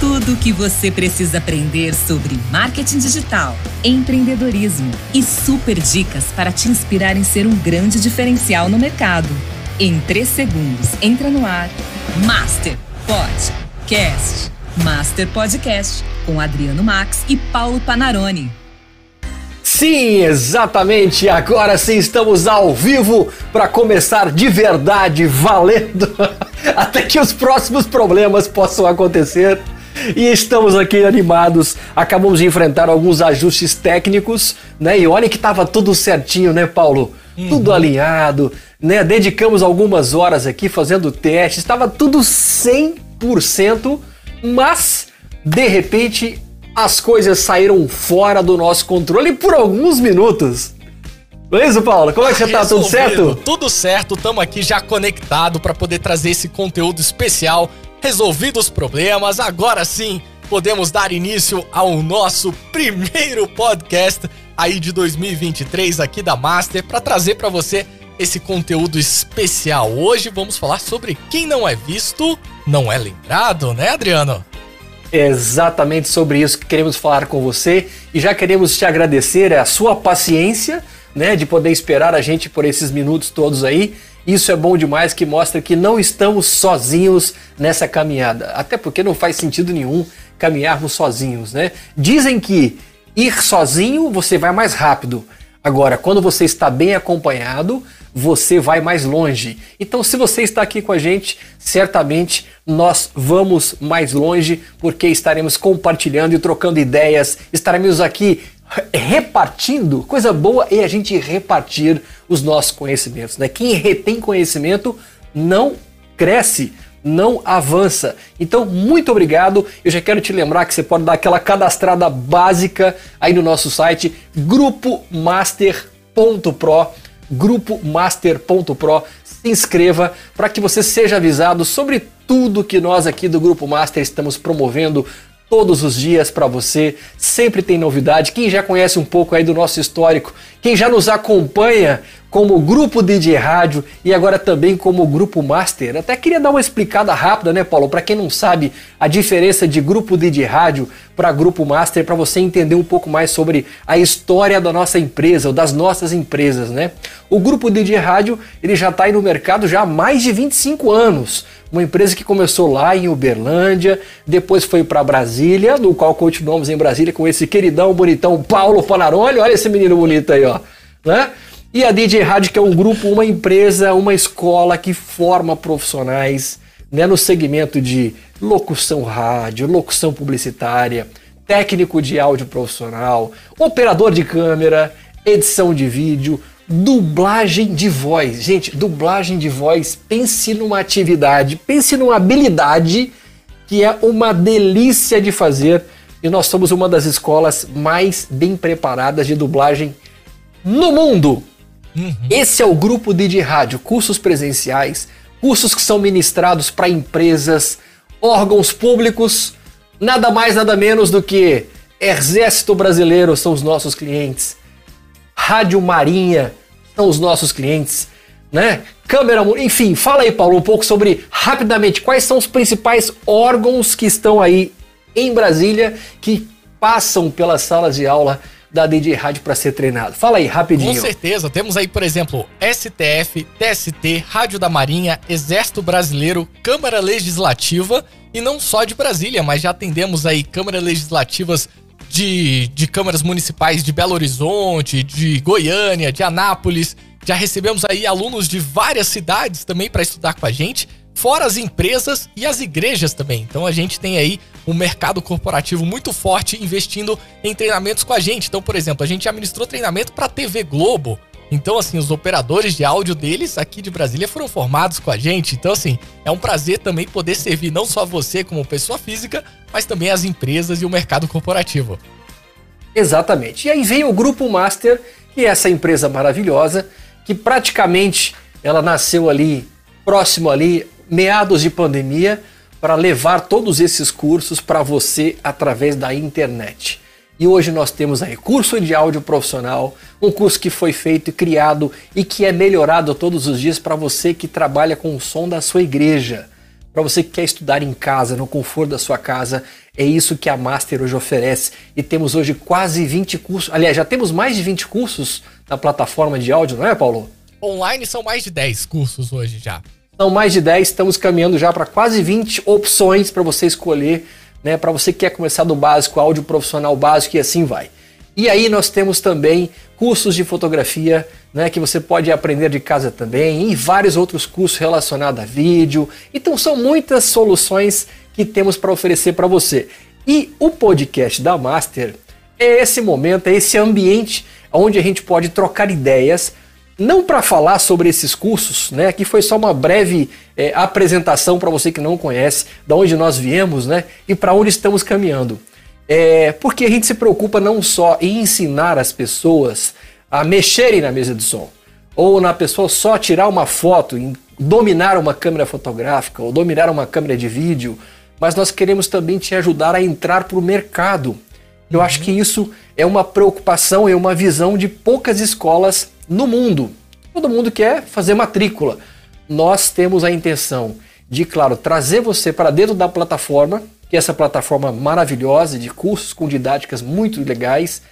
tudo o que você precisa aprender sobre marketing digital, empreendedorismo e super dicas para te inspirar em ser um grande diferencial no mercado. Em 3 segundos, entra no ar Master Podcast. Master Podcast com Adriano Max e Paulo Panarone. Sim, exatamente. Agora sim estamos ao vivo para começar de verdade, valendo, até que os próximos problemas possam acontecer. E estamos aqui animados. Acabamos de enfrentar alguns ajustes técnicos, né? E olha que estava tudo certinho, né, Paulo? Uhum. Tudo alinhado, né? Dedicamos algumas horas aqui fazendo testes, estava tudo 100%, mas de repente as coisas saíram fora do nosso controle por alguns minutos. Não é Paulo? Como é que você tá? Tudo certo? Tudo certo, estamos aqui já conectado para poder trazer esse conteúdo especial. Resolvidos os problemas, agora sim podemos dar início ao nosso primeiro podcast aí de 2023 aqui da Master para trazer para você esse conteúdo especial. Hoje vamos falar sobre quem não é visto, não é lembrado, né, Adriano? exatamente sobre isso que queremos falar com você e já queremos te agradecer a sua paciência, né, de poder esperar a gente por esses minutos todos aí. Isso é bom demais que mostra que não estamos sozinhos nessa caminhada. Até porque não faz sentido nenhum caminharmos sozinhos, né? Dizem que ir sozinho você vai mais rápido. Agora, quando você está bem acompanhado, você vai mais longe. Então, se você está aqui com a gente, certamente nós vamos mais longe porque estaremos compartilhando e trocando ideias, estaremos aqui repartindo, coisa boa é a gente repartir os nossos conhecimentos, né? Quem retém conhecimento não cresce, não avança. Então, muito obrigado. Eu já quero te lembrar que você pode dar aquela cadastrada básica aí no nosso site grupomaster.pro grupomaster.pro. Se inscreva para que você seja avisado sobre tudo que nós aqui do Grupo Master estamos promovendo todos os dias para você. Sempre tem novidade. Quem já conhece um pouco aí do nosso histórico, quem já nos acompanha como grupo DJ Rádio e agora também como grupo Master. Até queria dar uma explicada rápida, né, Paulo? Para quem não sabe a diferença de grupo DJ Rádio para grupo Master, para você entender um pouco mais sobre a história da nossa empresa ou das nossas empresas, né? O grupo DJ Rádio ele já está aí no mercado já há mais de 25 anos. Uma empresa que começou lá em Uberlândia, depois foi para Brasília, no qual continuamos em Brasília com esse queridão bonitão Paulo Panaroli. Olha esse menino bonito aí, ó. Né? E a DJ Rádio, que é um grupo, uma empresa, uma escola que forma profissionais né, no segmento de locução rádio, locução publicitária, técnico de áudio profissional, operador de câmera, edição de vídeo, dublagem de voz. Gente, dublagem de voz, pense numa atividade, pense numa habilidade que é uma delícia de fazer. E nós somos uma das escolas mais bem preparadas de dublagem no mundo. Uhum. Esse é o grupo de rádio, cursos presenciais, cursos que são ministrados para empresas, órgãos públicos, nada mais, nada menos do que Exército Brasileiro são os nossos clientes, Rádio Marinha são os nossos clientes, né? Câmera, enfim, fala aí, Paulo, um pouco sobre rapidamente quais são os principais órgãos que estão aí em Brasília que passam pelas salas de aula da DJ Rádio para ser treinado. Fala aí, rapidinho. Com certeza. Temos aí, por exemplo, STF, TST, Rádio da Marinha, Exército Brasileiro, Câmara Legislativa e não só de Brasília, mas já atendemos aí câmaras legislativas de, de câmaras municipais de Belo Horizonte, de Goiânia, de Anápolis. Já recebemos aí alunos de várias cidades também para estudar com a gente fora as empresas e as igrejas também. Então a gente tem aí um mercado corporativo muito forte investindo em treinamentos com a gente. Então, por exemplo, a gente já ministrou treinamento para TV Globo. Então, assim, os operadores de áudio deles aqui de Brasília foram formados com a gente. Então, assim, é um prazer também poder servir não só você como pessoa física, mas também as empresas e o mercado corporativo. Exatamente. E aí vem o Grupo Master, que é essa empresa maravilhosa, que praticamente ela nasceu ali, próximo ali meados de pandemia para levar todos esses cursos para você através da internet. E hoje nós temos aí curso de áudio profissional, um curso que foi feito e criado e que é melhorado todos os dias para você que trabalha com o som da sua igreja. para você que quer estudar em casa, no conforto da sua casa, é isso que a Master hoje oferece. E temos hoje quase 20 cursos. Aliás, já temos mais de 20 cursos na plataforma de áudio, não é, Paulo? Online são mais de 10 cursos hoje já. São mais de 10, estamos caminhando já para quase 20 opções para você escolher, né? Para você que quer começar do básico, áudio profissional básico e assim vai. E aí nós temos também cursos de fotografia, né, que você pode aprender de casa também, e vários outros cursos relacionados a vídeo. Então são muitas soluções que temos para oferecer para você. E o podcast da Master é esse momento, é esse ambiente onde a gente pode trocar ideias, não para falar sobre esses cursos, né? Aqui foi só uma breve é, apresentação para você que não conhece, da onde nós viemos, né? E para onde estamos caminhando. É, porque a gente se preocupa não só em ensinar as pessoas a mexerem na mesa de som, ou na pessoa só tirar uma foto, em dominar uma câmera fotográfica, ou dominar uma câmera de vídeo, mas nós queremos também te ajudar a entrar para o mercado. Eu acho que isso é uma preocupação e uma visão de poucas escolas no mundo. Todo mundo quer fazer matrícula. Nós temos a intenção de, claro, trazer você para dentro da plataforma que é essa plataforma maravilhosa de cursos com didáticas muito legais,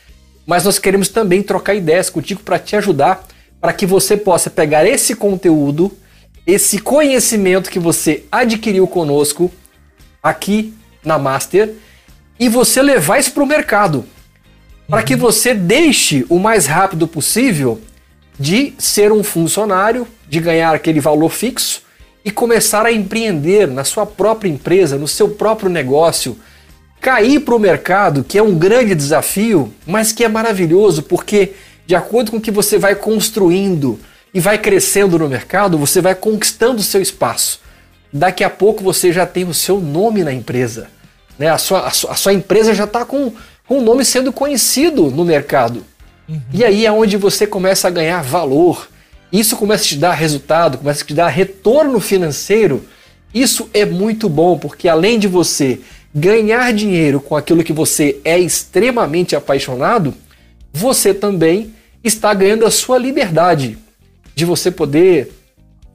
mas nós queremos também trocar ideias contigo para te ajudar, para que você possa pegar esse conteúdo, esse conhecimento que você adquiriu conosco aqui na Master e você levar isso para o mercado, para que você deixe o mais rápido possível de ser um funcionário, de ganhar aquele valor fixo e começar a empreender na sua própria empresa, no seu próprio negócio, cair para o mercado, que é um grande desafio, mas que é maravilhoso, porque de acordo com o que você vai construindo e vai crescendo no mercado, você vai conquistando o seu espaço. Daqui a pouco você já tem o seu nome na empresa. Né? A, sua, a, sua, a sua empresa já está com, com o nome sendo conhecido no mercado. Uhum. E aí é onde você começa a ganhar valor isso começa a te dar resultado, começa a te dar retorno financeiro. Isso é muito bom, porque além de você ganhar dinheiro com aquilo que você é extremamente apaixonado, você também está ganhando a sua liberdade de você poder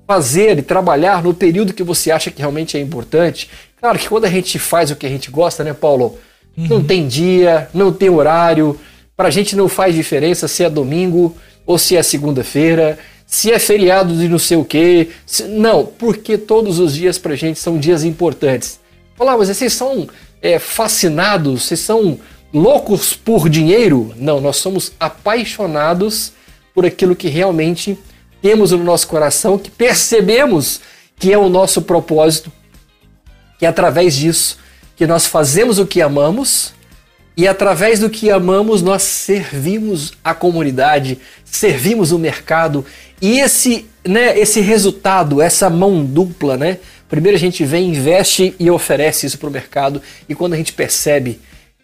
fazer e trabalhar no período que você acha que realmente é importante. Claro que quando a gente faz o que a gente gosta, né, Paulo? Uhum. Não tem dia, não tem horário. Para a gente não faz diferença se é domingo ou se é segunda-feira se é feriado de não sei o quê. Se... Não, porque todos os dias pra gente são dias importantes. Falar, mas vocês são é, fascinados, vocês são loucos por dinheiro? Não, nós somos apaixonados por aquilo que realmente temos no nosso coração, que percebemos que é o nosso propósito, que é através disso que nós fazemos o que amamos e através do que amamos nós servimos a comunidade, servimos o mercado e esse, né, esse resultado, essa mão dupla, né? Primeiro a gente vem, investe e oferece isso para o mercado, e quando a gente percebe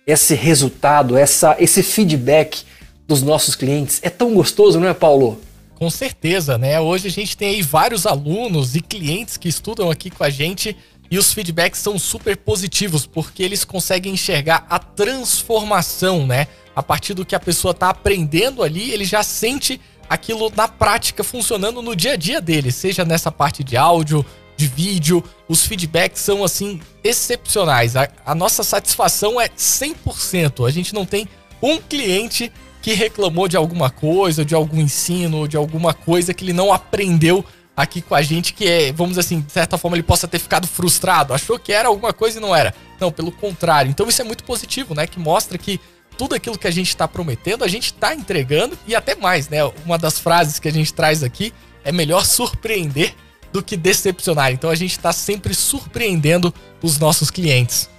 esse resultado, essa, esse feedback dos nossos clientes, é tão gostoso, não é, Paulo? Com certeza, né? Hoje a gente tem aí vários alunos e clientes que estudam aqui com a gente e os feedbacks são super positivos porque eles conseguem enxergar a transformação, né? A partir do que a pessoa está aprendendo ali, ele já sente aquilo na prática funcionando no dia a dia dele, seja nessa parte de áudio, de vídeo, os feedbacks são assim excepcionais. A, a, nossa satisfação é 100%. A gente não tem um cliente que reclamou de alguma coisa, de algum ensino, de alguma coisa que ele não aprendeu aqui com a gente, que é, vamos assim, de certa forma ele possa ter ficado frustrado, achou que era alguma coisa e não era. Não, pelo contrário. Então isso é muito positivo, né? Que mostra que tudo aquilo que a gente está prometendo, a gente está entregando e até mais, né? Uma das frases que a gente traz aqui é melhor surpreender do que decepcionar. Então a gente está sempre surpreendendo os nossos clientes.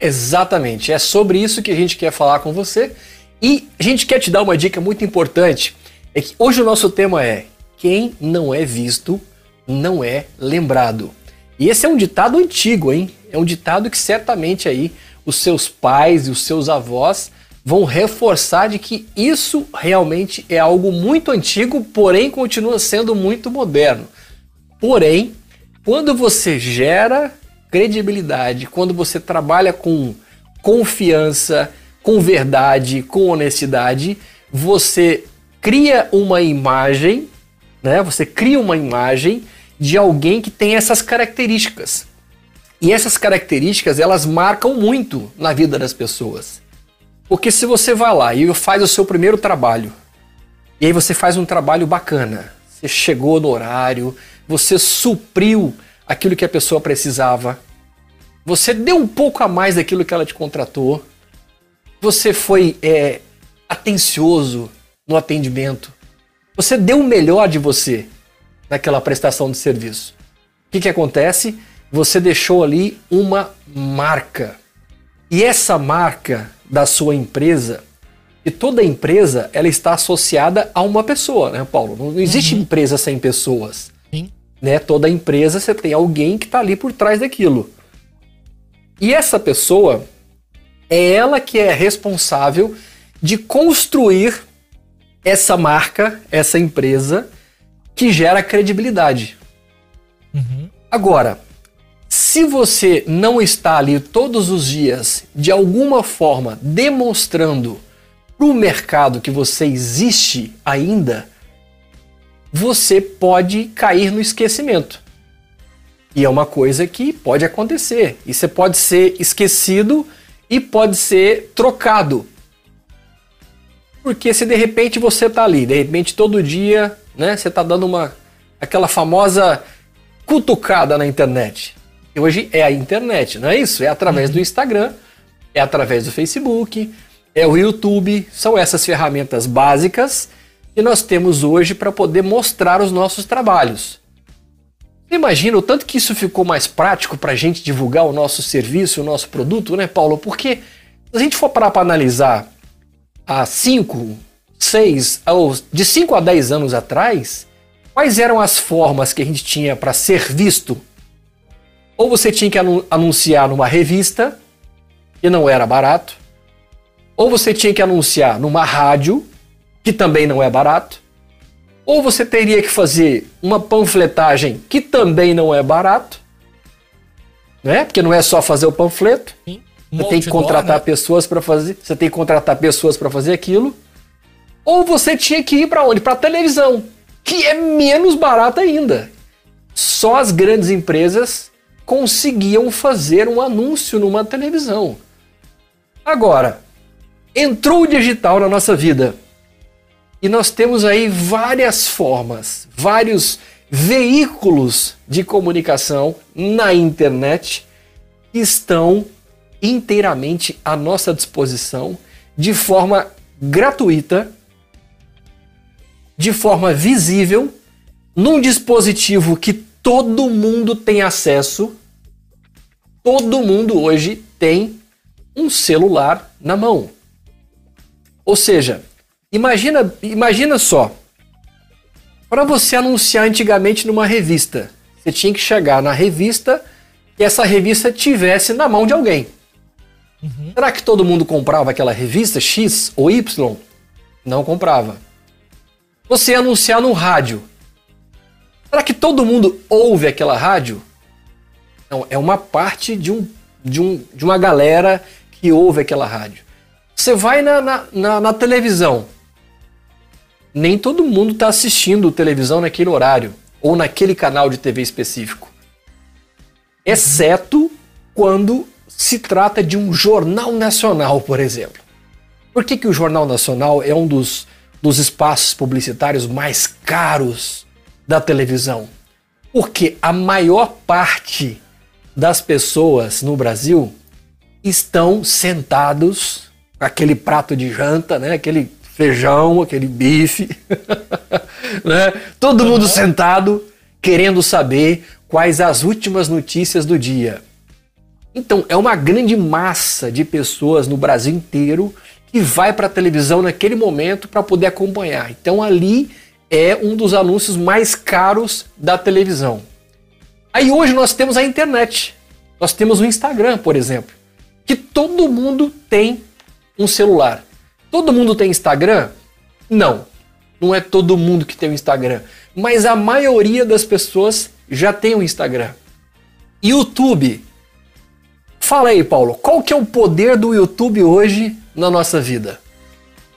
Exatamente, é sobre isso que a gente quer falar com você e a gente quer te dar uma dica muito importante. É que hoje o nosso tema é quem não é visto não é lembrado. E esse é um ditado antigo, hein? É um ditado que certamente aí os seus pais e os seus avós vão reforçar de que isso realmente é algo muito antigo, porém continua sendo muito moderno. Porém, quando você gera credibilidade, quando você trabalha com confiança, com verdade, com honestidade, você cria uma imagem, né? Você cria uma imagem de alguém que tem essas características. E essas características, elas marcam muito na vida das pessoas. Porque se você vai lá e faz o seu primeiro trabalho, e aí você faz um trabalho bacana, você chegou no horário, você supriu aquilo que a pessoa precisava, você deu um pouco a mais daquilo que ela te contratou, você foi é, atencioso no atendimento, você deu o melhor de você naquela prestação de serviço. O que, que acontece? Você deixou ali uma marca. E essa marca da sua empresa, e toda empresa ela está associada a uma pessoa, né, Paulo? Não existe uhum. empresa sem pessoas. Sim. Né? Toda empresa você tem alguém que está ali por trás daquilo. E essa pessoa é ela que é responsável de construir essa marca, essa empresa que gera credibilidade. Uhum. Agora, se você não está ali todos os dias, de alguma forma, demonstrando para o mercado que você existe ainda, você pode cair no esquecimento. E é uma coisa que pode acontecer. E você pode ser esquecido e pode ser trocado. Porque se de repente você está ali, de repente todo dia, né, você está dando uma aquela famosa cutucada na internet. E hoje é a internet, não é isso? É através uhum. do Instagram, é através do Facebook, é o YouTube, são essas ferramentas básicas que nós temos hoje para poder mostrar os nossos trabalhos. Imagina o tanto que isso ficou mais prático para a gente divulgar o nosso serviço, o nosso produto, né, Paulo? Porque se a gente for parar para analisar há 5, 6, de 5 a 10 anos atrás, quais eram as formas que a gente tinha para ser visto? Ou você tinha que anunciar numa revista, que não era barato, ou você tinha que anunciar numa rádio, que também não é barato, ou você teria que fazer uma panfletagem que também não é barato, né? Porque não é só fazer o panfleto. Sim. Você tem que contratar né? pessoas para fazer, você tem que contratar pessoas para fazer aquilo. Ou você tinha que ir para onde? Para televisão, que é menos barato ainda. Só as grandes empresas conseguiam fazer um anúncio numa televisão. Agora, entrou o digital na nossa vida. E nós temos aí várias formas, vários veículos de comunicação na internet que estão inteiramente à nossa disposição de forma gratuita, de forma visível, num dispositivo que todo mundo tem acesso. Todo mundo hoje tem um celular na mão. Ou seja, Imagina, imagina só. Para você anunciar antigamente numa revista, você tinha que chegar na revista e essa revista tivesse na mão de alguém. Uhum. Será que todo mundo comprava aquela revista X ou Y? Não comprava. Você anunciar no rádio. Será que todo mundo ouve aquela rádio? Não, é uma parte de, um, de, um, de uma galera que ouve aquela rádio. Você vai na, na, na, na televisão nem todo mundo está assistindo televisão naquele horário ou naquele canal de TV específico. Exceto quando se trata de um jornal nacional, por exemplo. Por que, que o Jornal Nacional é um dos, dos espaços publicitários mais caros da televisão? Porque a maior parte das pessoas no Brasil estão sentados com aquele prato de janta, né? aquele feijão, aquele bife, né? Todo mundo sentado querendo saber quais as últimas notícias do dia. Então, é uma grande massa de pessoas no Brasil inteiro que vai para a televisão naquele momento para poder acompanhar. Então, ali é um dos anúncios mais caros da televisão. Aí hoje nós temos a internet. Nós temos o Instagram, por exemplo, que todo mundo tem um celular. Todo mundo tem Instagram? Não. Não é todo mundo que tem o Instagram. Mas a maioria das pessoas já tem o Instagram. YouTube. Fala aí, Paulo, qual que é o poder do YouTube hoje na nossa vida?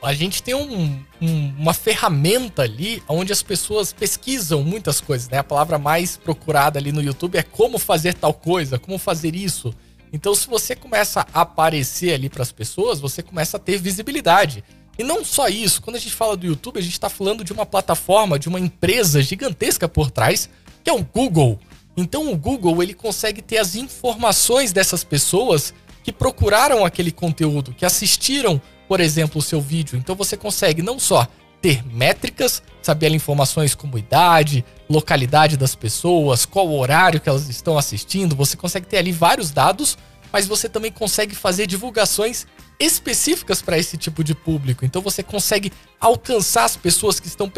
a gente tem um, um, uma ferramenta ali onde as pessoas pesquisam muitas coisas, né? A palavra mais procurada ali no YouTube é como fazer tal coisa, como fazer isso. Então, se você começa a aparecer ali para as pessoas, você começa a ter visibilidade. E não só isso, quando a gente fala do YouTube, a gente está falando de uma plataforma, de uma empresa gigantesca por trás, que é o Google. Então, o Google ele consegue ter as informações dessas pessoas que procuraram aquele conteúdo, que assistiram, por exemplo, o seu vídeo. Então, você consegue não só ter métricas, saber informações como idade, localidade das pessoas, qual horário que elas estão assistindo, você consegue ter ali vários dados, mas você também consegue fazer divulgações específicas para esse tipo de público. Então você consegue alcançar as pessoas que estão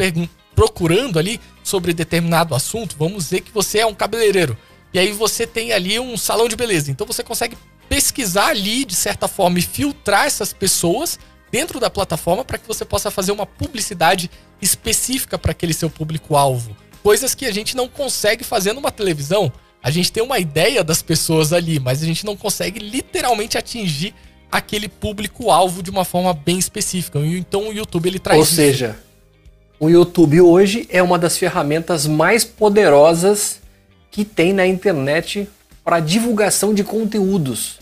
procurando ali sobre determinado assunto. Vamos dizer que você é um cabeleireiro. E aí você tem ali um salão de beleza. Então você consegue pesquisar ali, de certa forma, e filtrar essas pessoas dentro da plataforma para que você possa fazer uma publicidade específica para aquele seu público-alvo. Coisas que a gente não consegue fazer numa televisão. A gente tem uma ideia das pessoas ali, mas a gente não consegue literalmente atingir aquele público-alvo de uma forma bem específica. Então o YouTube ele traz. Ou seja, isso. O YouTube hoje é uma das ferramentas mais poderosas que tem na internet para divulgação de conteúdos.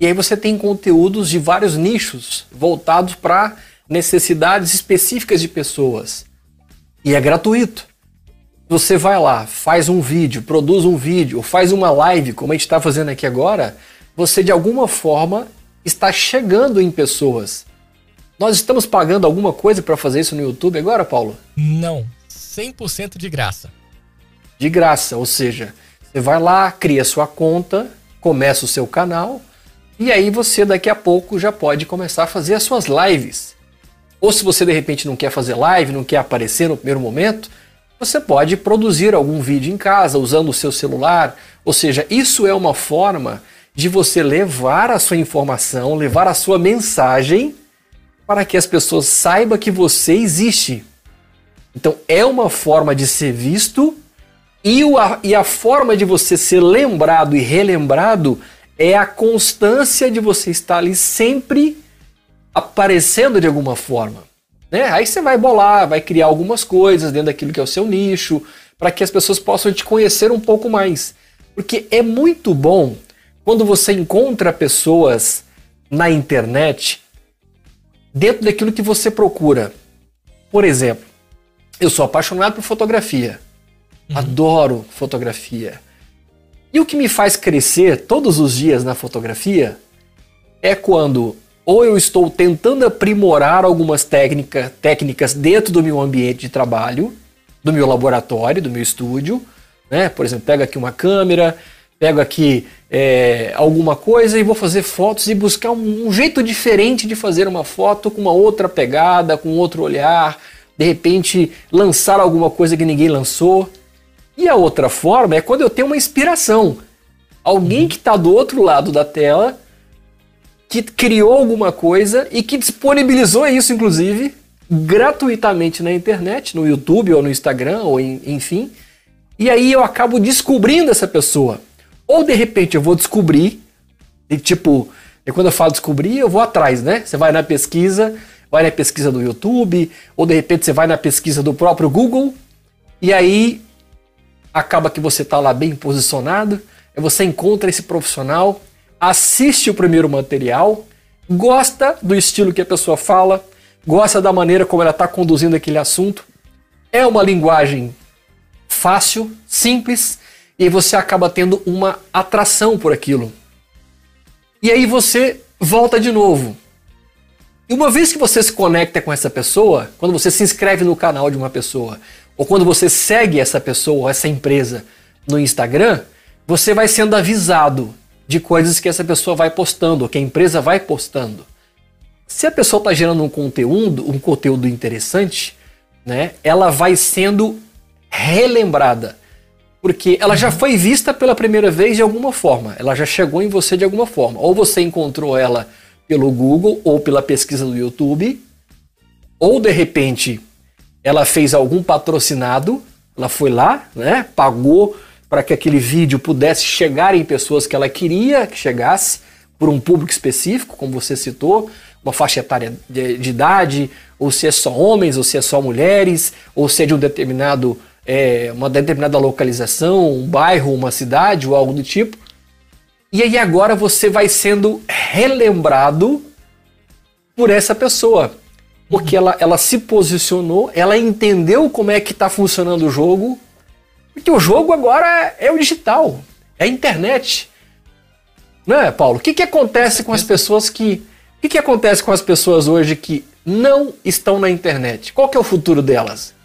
E aí você tem conteúdos de vários nichos voltados para necessidades específicas de pessoas. E é gratuito. Você vai lá, faz um vídeo, produz um vídeo, faz uma live, como a gente está fazendo aqui agora, você de alguma forma está chegando em pessoas. Nós estamos pagando alguma coisa para fazer isso no YouTube agora, Paulo? Não, 100% de graça. De graça, ou seja, você vai lá, cria sua conta, começa o seu canal, e aí você daqui a pouco já pode começar a fazer as suas lives. Ou se você de repente não quer fazer live, não quer aparecer no primeiro momento, você pode produzir algum vídeo em casa usando o seu celular. Ou seja, isso é uma forma de você levar a sua informação, levar a sua mensagem para que as pessoas saibam que você existe. Então é uma forma de ser visto e, a, e a forma de você ser lembrado e relembrado é a constância de você estar ali sempre aparecendo de alguma forma. Né? Aí você vai bolar, vai criar algumas coisas dentro daquilo que é o seu nicho, para que as pessoas possam te conhecer um pouco mais. Porque é muito bom quando você encontra pessoas na internet dentro daquilo que você procura. Por exemplo, eu sou apaixonado por fotografia. Uhum. Adoro fotografia. E o que me faz crescer todos os dias na fotografia é quando ou eu estou tentando aprimorar algumas técnica, técnicas dentro do meu ambiente de trabalho, do meu laboratório, do meu estúdio, né? Por exemplo, pego aqui uma câmera, pego aqui é, alguma coisa e vou fazer fotos e buscar um, um, jeito diferente de fazer uma foto com uma outra pegada, com outro olhar, de repente lançar alguma coisa que ninguém lançou. E a outra forma é quando eu tenho uma inspiração. Alguém uhum. que está do outro lado da tela, que criou alguma coisa e que disponibilizou isso, inclusive, gratuitamente na internet, no YouTube ou no Instagram, ou em, enfim. E aí eu acabo descobrindo essa pessoa. Ou de repente eu vou descobrir, e tipo, e quando eu falo descobrir, eu vou atrás, né? Você vai na pesquisa, vai na pesquisa do YouTube, ou de repente você vai na pesquisa do próprio Google, e aí acaba que você está lá bem posicionado, você encontra esse profissional, assiste o primeiro material, gosta do estilo que a pessoa fala, gosta da maneira como ela está conduzindo aquele assunto. É uma linguagem fácil, simples, e você acaba tendo uma atração por aquilo. E aí você volta de novo. E uma vez que você se conecta com essa pessoa, quando você se inscreve no canal de uma pessoa, ou quando você segue essa pessoa, essa empresa no Instagram, você vai sendo avisado de coisas que essa pessoa vai postando, ou que a empresa vai postando. Se a pessoa está gerando um conteúdo, um conteúdo interessante, né, ela vai sendo relembrada. Porque ela já foi vista pela primeira vez de alguma forma, ela já chegou em você de alguma forma. Ou você encontrou ela pelo Google ou pela pesquisa do YouTube, ou de repente ela fez algum patrocinado, ela foi lá, né, pagou para que aquele vídeo pudesse chegar em pessoas que ela queria que chegasse, por um público específico, como você citou, uma faixa etária de, de, idade, ou se é só homens, ou se é só mulheres, ou se é de um determinado, é, uma determinada localização, um bairro, uma cidade, ou algo do tipo. E aí agora você vai sendo relembrado por essa pessoa. Porque ela, ela se posicionou, ela entendeu como é que está funcionando o jogo. Porque o jogo agora é o digital, é a internet. Não é, Paulo? O que, que acontece com as pessoas que. O que, que acontece com as pessoas hoje que não estão na internet? Qual que é o futuro delas?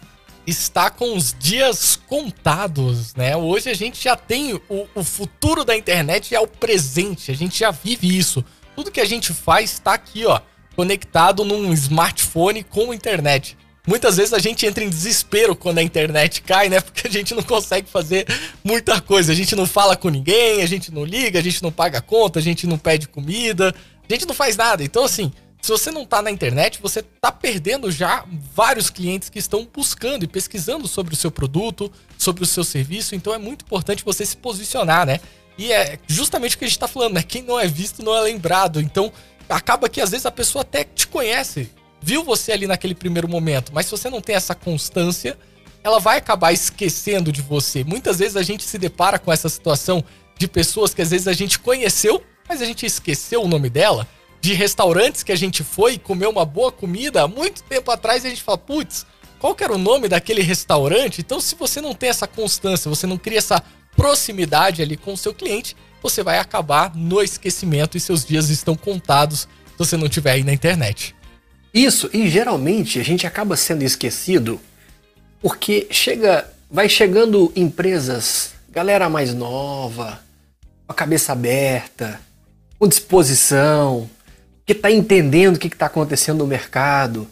Está com os dias contados, né? Hoje a gente já tem o, o futuro da internet é o presente, a gente já vive isso. Tudo que a gente faz está aqui, ó, conectado num smartphone com internet. Muitas vezes a gente entra em desespero quando a internet cai, né? Porque a gente não consegue fazer muita coisa. A gente não fala com ninguém, a gente não liga, a gente não paga conta, a gente não pede comida, a gente não faz nada. Então, assim, se você não tá na internet, você tá perdendo já vários clientes que estão buscando e pesquisando sobre o seu produto, sobre o seu serviço. Então é muito importante você se posicionar, né? E é justamente o que a gente tá falando, né? Quem não é visto não é lembrado. Então acaba que às vezes a pessoa até te conhece, viu você ali naquele primeiro momento, mas se você não tem essa constância, ela vai acabar esquecendo de você. Muitas vezes a gente se depara com essa situação de pessoas que às vezes a gente conheceu, mas a gente esqueceu o nome dela, de restaurantes que a gente foi comeu uma boa comida há muito tempo atrás a gente fala, putz, qual que era o nome daquele restaurante? Então, se você não tem essa constância, você não cria essa proximidade ali com o seu cliente, você vai acabar no esquecimento e seus dias estão contados se você não tiver aí na internet. Isso, e geralmente a gente acaba sendo esquecido porque chega, vai chegando empresas, galera mais nova, com a cabeça aberta, com disposição, que está entendendo o que está acontecendo no mercado,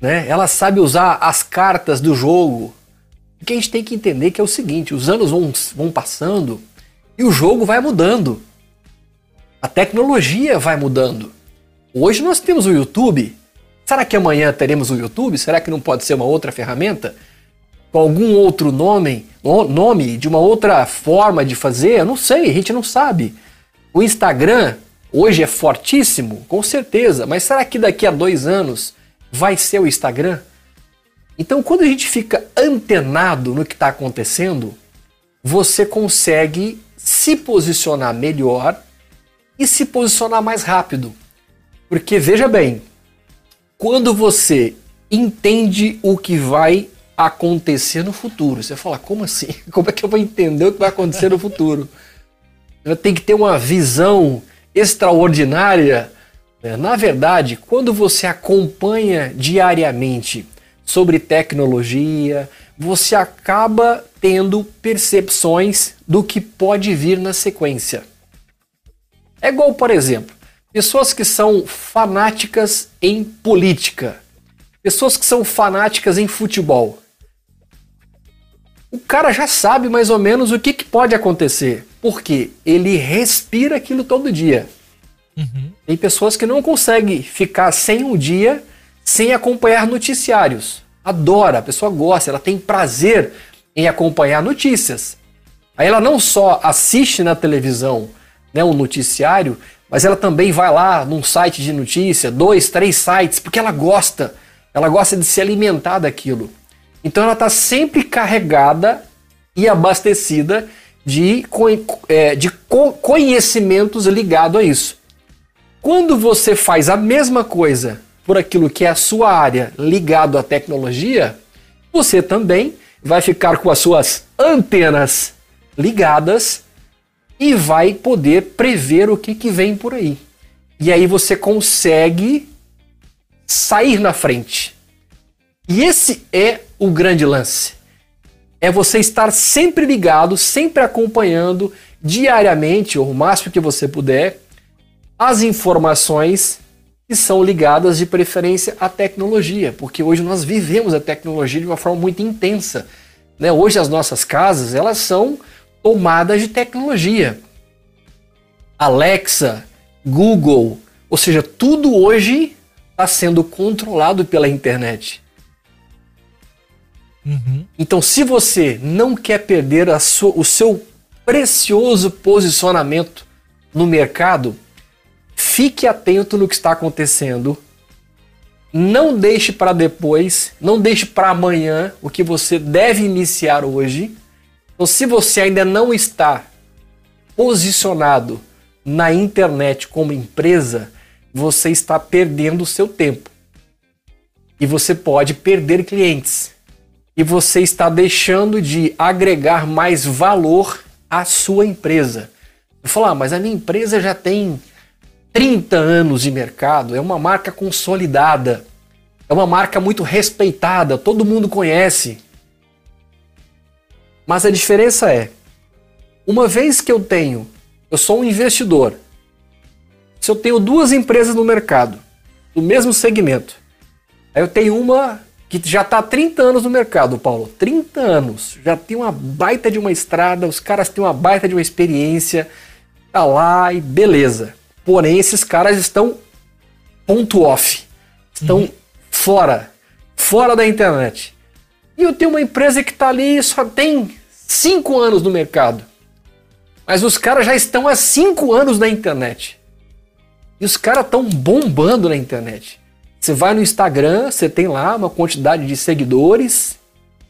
né? Ela sabe usar as cartas do jogo. O que a gente tem que entender que é o seguinte: os anos vão, vão passando e o jogo vai mudando. A tecnologia vai mudando. Hoje nós temos o YouTube, Será que amanhã teremos o YouTube? Será que não pode ser uma outra ferramenta? Com algum outro nome, nome de uma outra forma de fazer? Eu não sei, a gente não sabe. O Instagram hoje é fortíssimo, com certeza, mas será que daqui a dois anos vai ser o Instagram? Então, quando a gente fica antenado no que está acontecendo, você consegue se posicionar melhor e se posicionar mais rápido. Porque veja bem, quando você entende o que vai acontecer no futuro, você fala, como assim? Como é que eu vou entender o que vai acontecer no futuro? Tem que ter uma visão extraordinária. Né? Na verdade, quando você acompanha diariamente sobre tecnologia, você acaba tendo percepções do que pode vir na sequência. É igual, por exemplo, Pessoas que são fanáticas em política. Pessoas que são fanáticas em futebol. O cara já sabe mais ou menos o que, que pode acontecer. Porque ele respira aquilo todo dia. Uhum. Tem pessoas que não conseguem ficar sem um dia sem acompanhar noticiários. Adora, a pessoa gosta, ela tem prazer em acompanhar notícias. Aí ela não só assiste na televisão né, um noticiário, mas ela também vai lá num site de notícia, dois, três sites, porque ela gosta, ela gosta de se alimentar daquilo. Então ela está sempre carregada e abastecida de, é, de conhecimentos ligados a isso. Quando você faz a mesma coisa por aquilo que é a sua área ligado à tecnologia, você também vai ficar com as suas antenas ligadas e vai poder prever o que, que vem por aí. E aí você consegue sair na frente. E esse é o grande lance. É você estar sempre ligado, sempre acompanhando diariamente, ou o máximo que você puder, as informações que são ligadas de preferência à tecnologia, porque hoje nós vivemos a tecnologia de uma forma muito intensa. Né? Hoje as nossas casas elas são tomadas de tecnologia. Alexa, Google, ou seja, tudo hoje está sendo controlado pela internet. Uhum. Então, se você não quer perder o seu precioso posicionamento no mercado, fique atento no que está acontecendo. Não deixe para depois, não deixe para amanhã o que você deve iniciar hoje. Então, se você ainda não está posicionado na internet como empresa, você está perdendo o seu tempo. E você pode perder clientes. E você está deixando de agregar mais valor à sua empresa. Eu falar, ah, mas a minha empresa já tem 30 anos de mercado, é uma marca consolidada, é uma marca muito respeitada, todo mundo conhece. Mas a diferença é, uma vez que eu tenho, eu sou um investidor, se eu tenho duas empresas no mercado, do mesmo segmento, aí eu tenho uma que já está há 30 anos no mercado, Paulo, 30 anos, já tem uma baita de uma estrada, os caras têm uma baita de uma experiência, tá lá e beleza. Porém, esses caras estão ponto off, estão uhum. fora, fora da internet. E eu tenho uma empresa que está ali só tem 5 anos no mercado. Mas os caras já estão há 5 anos na internet. E os caras estão bombando na internet. Você vai no Instagram, você tem lá uma quantidade de seguidores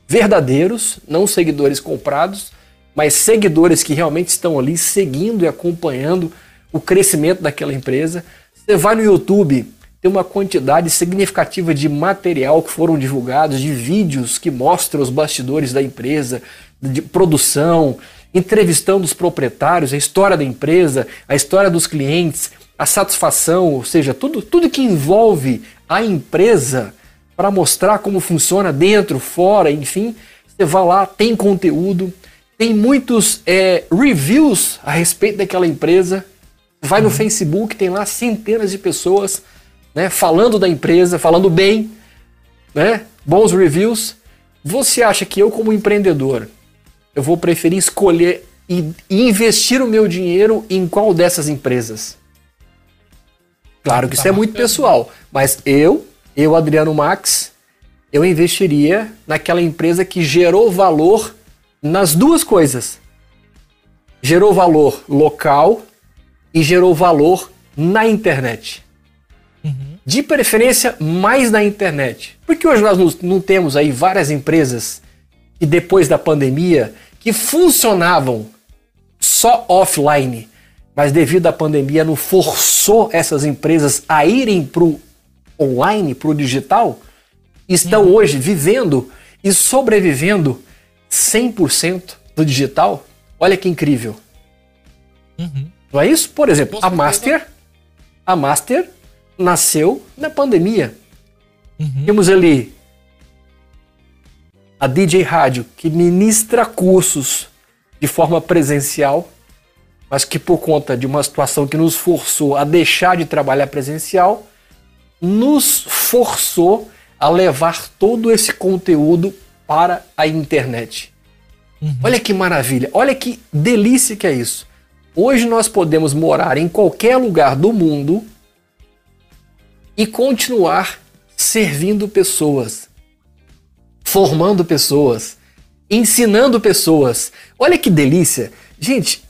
verdadeiros, não seguidores comprados, mas seguidores que realmente estão ali seguindo e acompanhando o crescimento daquela empresa. Você vai no YouTube, tem uma quantidade significativa de material que foram divulgados, de vídeos que mostram os bastidores da empresa, de produção, entrevistando os proprietários, a história da empresa, a história dos clientes, a satisfação, ou seja, tudo, tudo que envolve a empresa para mostrar como funciona dentro, fora, enfim. Você vai lá, tem conteúdo, tem muitos é, reviews a respeito daquela empresa. Vai no uhum. Facebook, tem lá centenas de pessoas né, falando da empresa, falando bem, né, bons reviews. Você acha que eu, como empreendedor, eu vou preferir escolher e investir o meu dinheiro em qual dessas empresas? Claro que tá isso é muito pessoal, mas eu, eu Adriano Max, eu investiria naquela empresa que gerou valor nas duas coisas. Gerou valor local e gerou valor na internet. Uhum. De preferência, mais na internet. Porque hoje nós não temos aí várias empresas que depois da pandemia que funcionavam só offline, mas devido à pandemia não forçou essas empresas a irem para o online, para o digital, estão uhum. hoje vivendo e sobrevivendo 100% do digital. Olha que incrível. Uhum. Não é isso? Por exemplo, a Master, a Master nasceu na pandemia. Uhum. Temos ali a DJ Rádio, que ministra cursos de forma presencial, mas que por conta de uma situação que nos forçou a deixar de trabalhar presencial, nos forçou a levar todo esse conteúdo para a internet. Uhum. Olha que maravilha, olha que delícia que é isso. Hoje nós podemos morar em qualquer lugar do mundo e continuar servindo pessoas, formando pessoas, ensinando pessoas. Olha que delícia! Gente,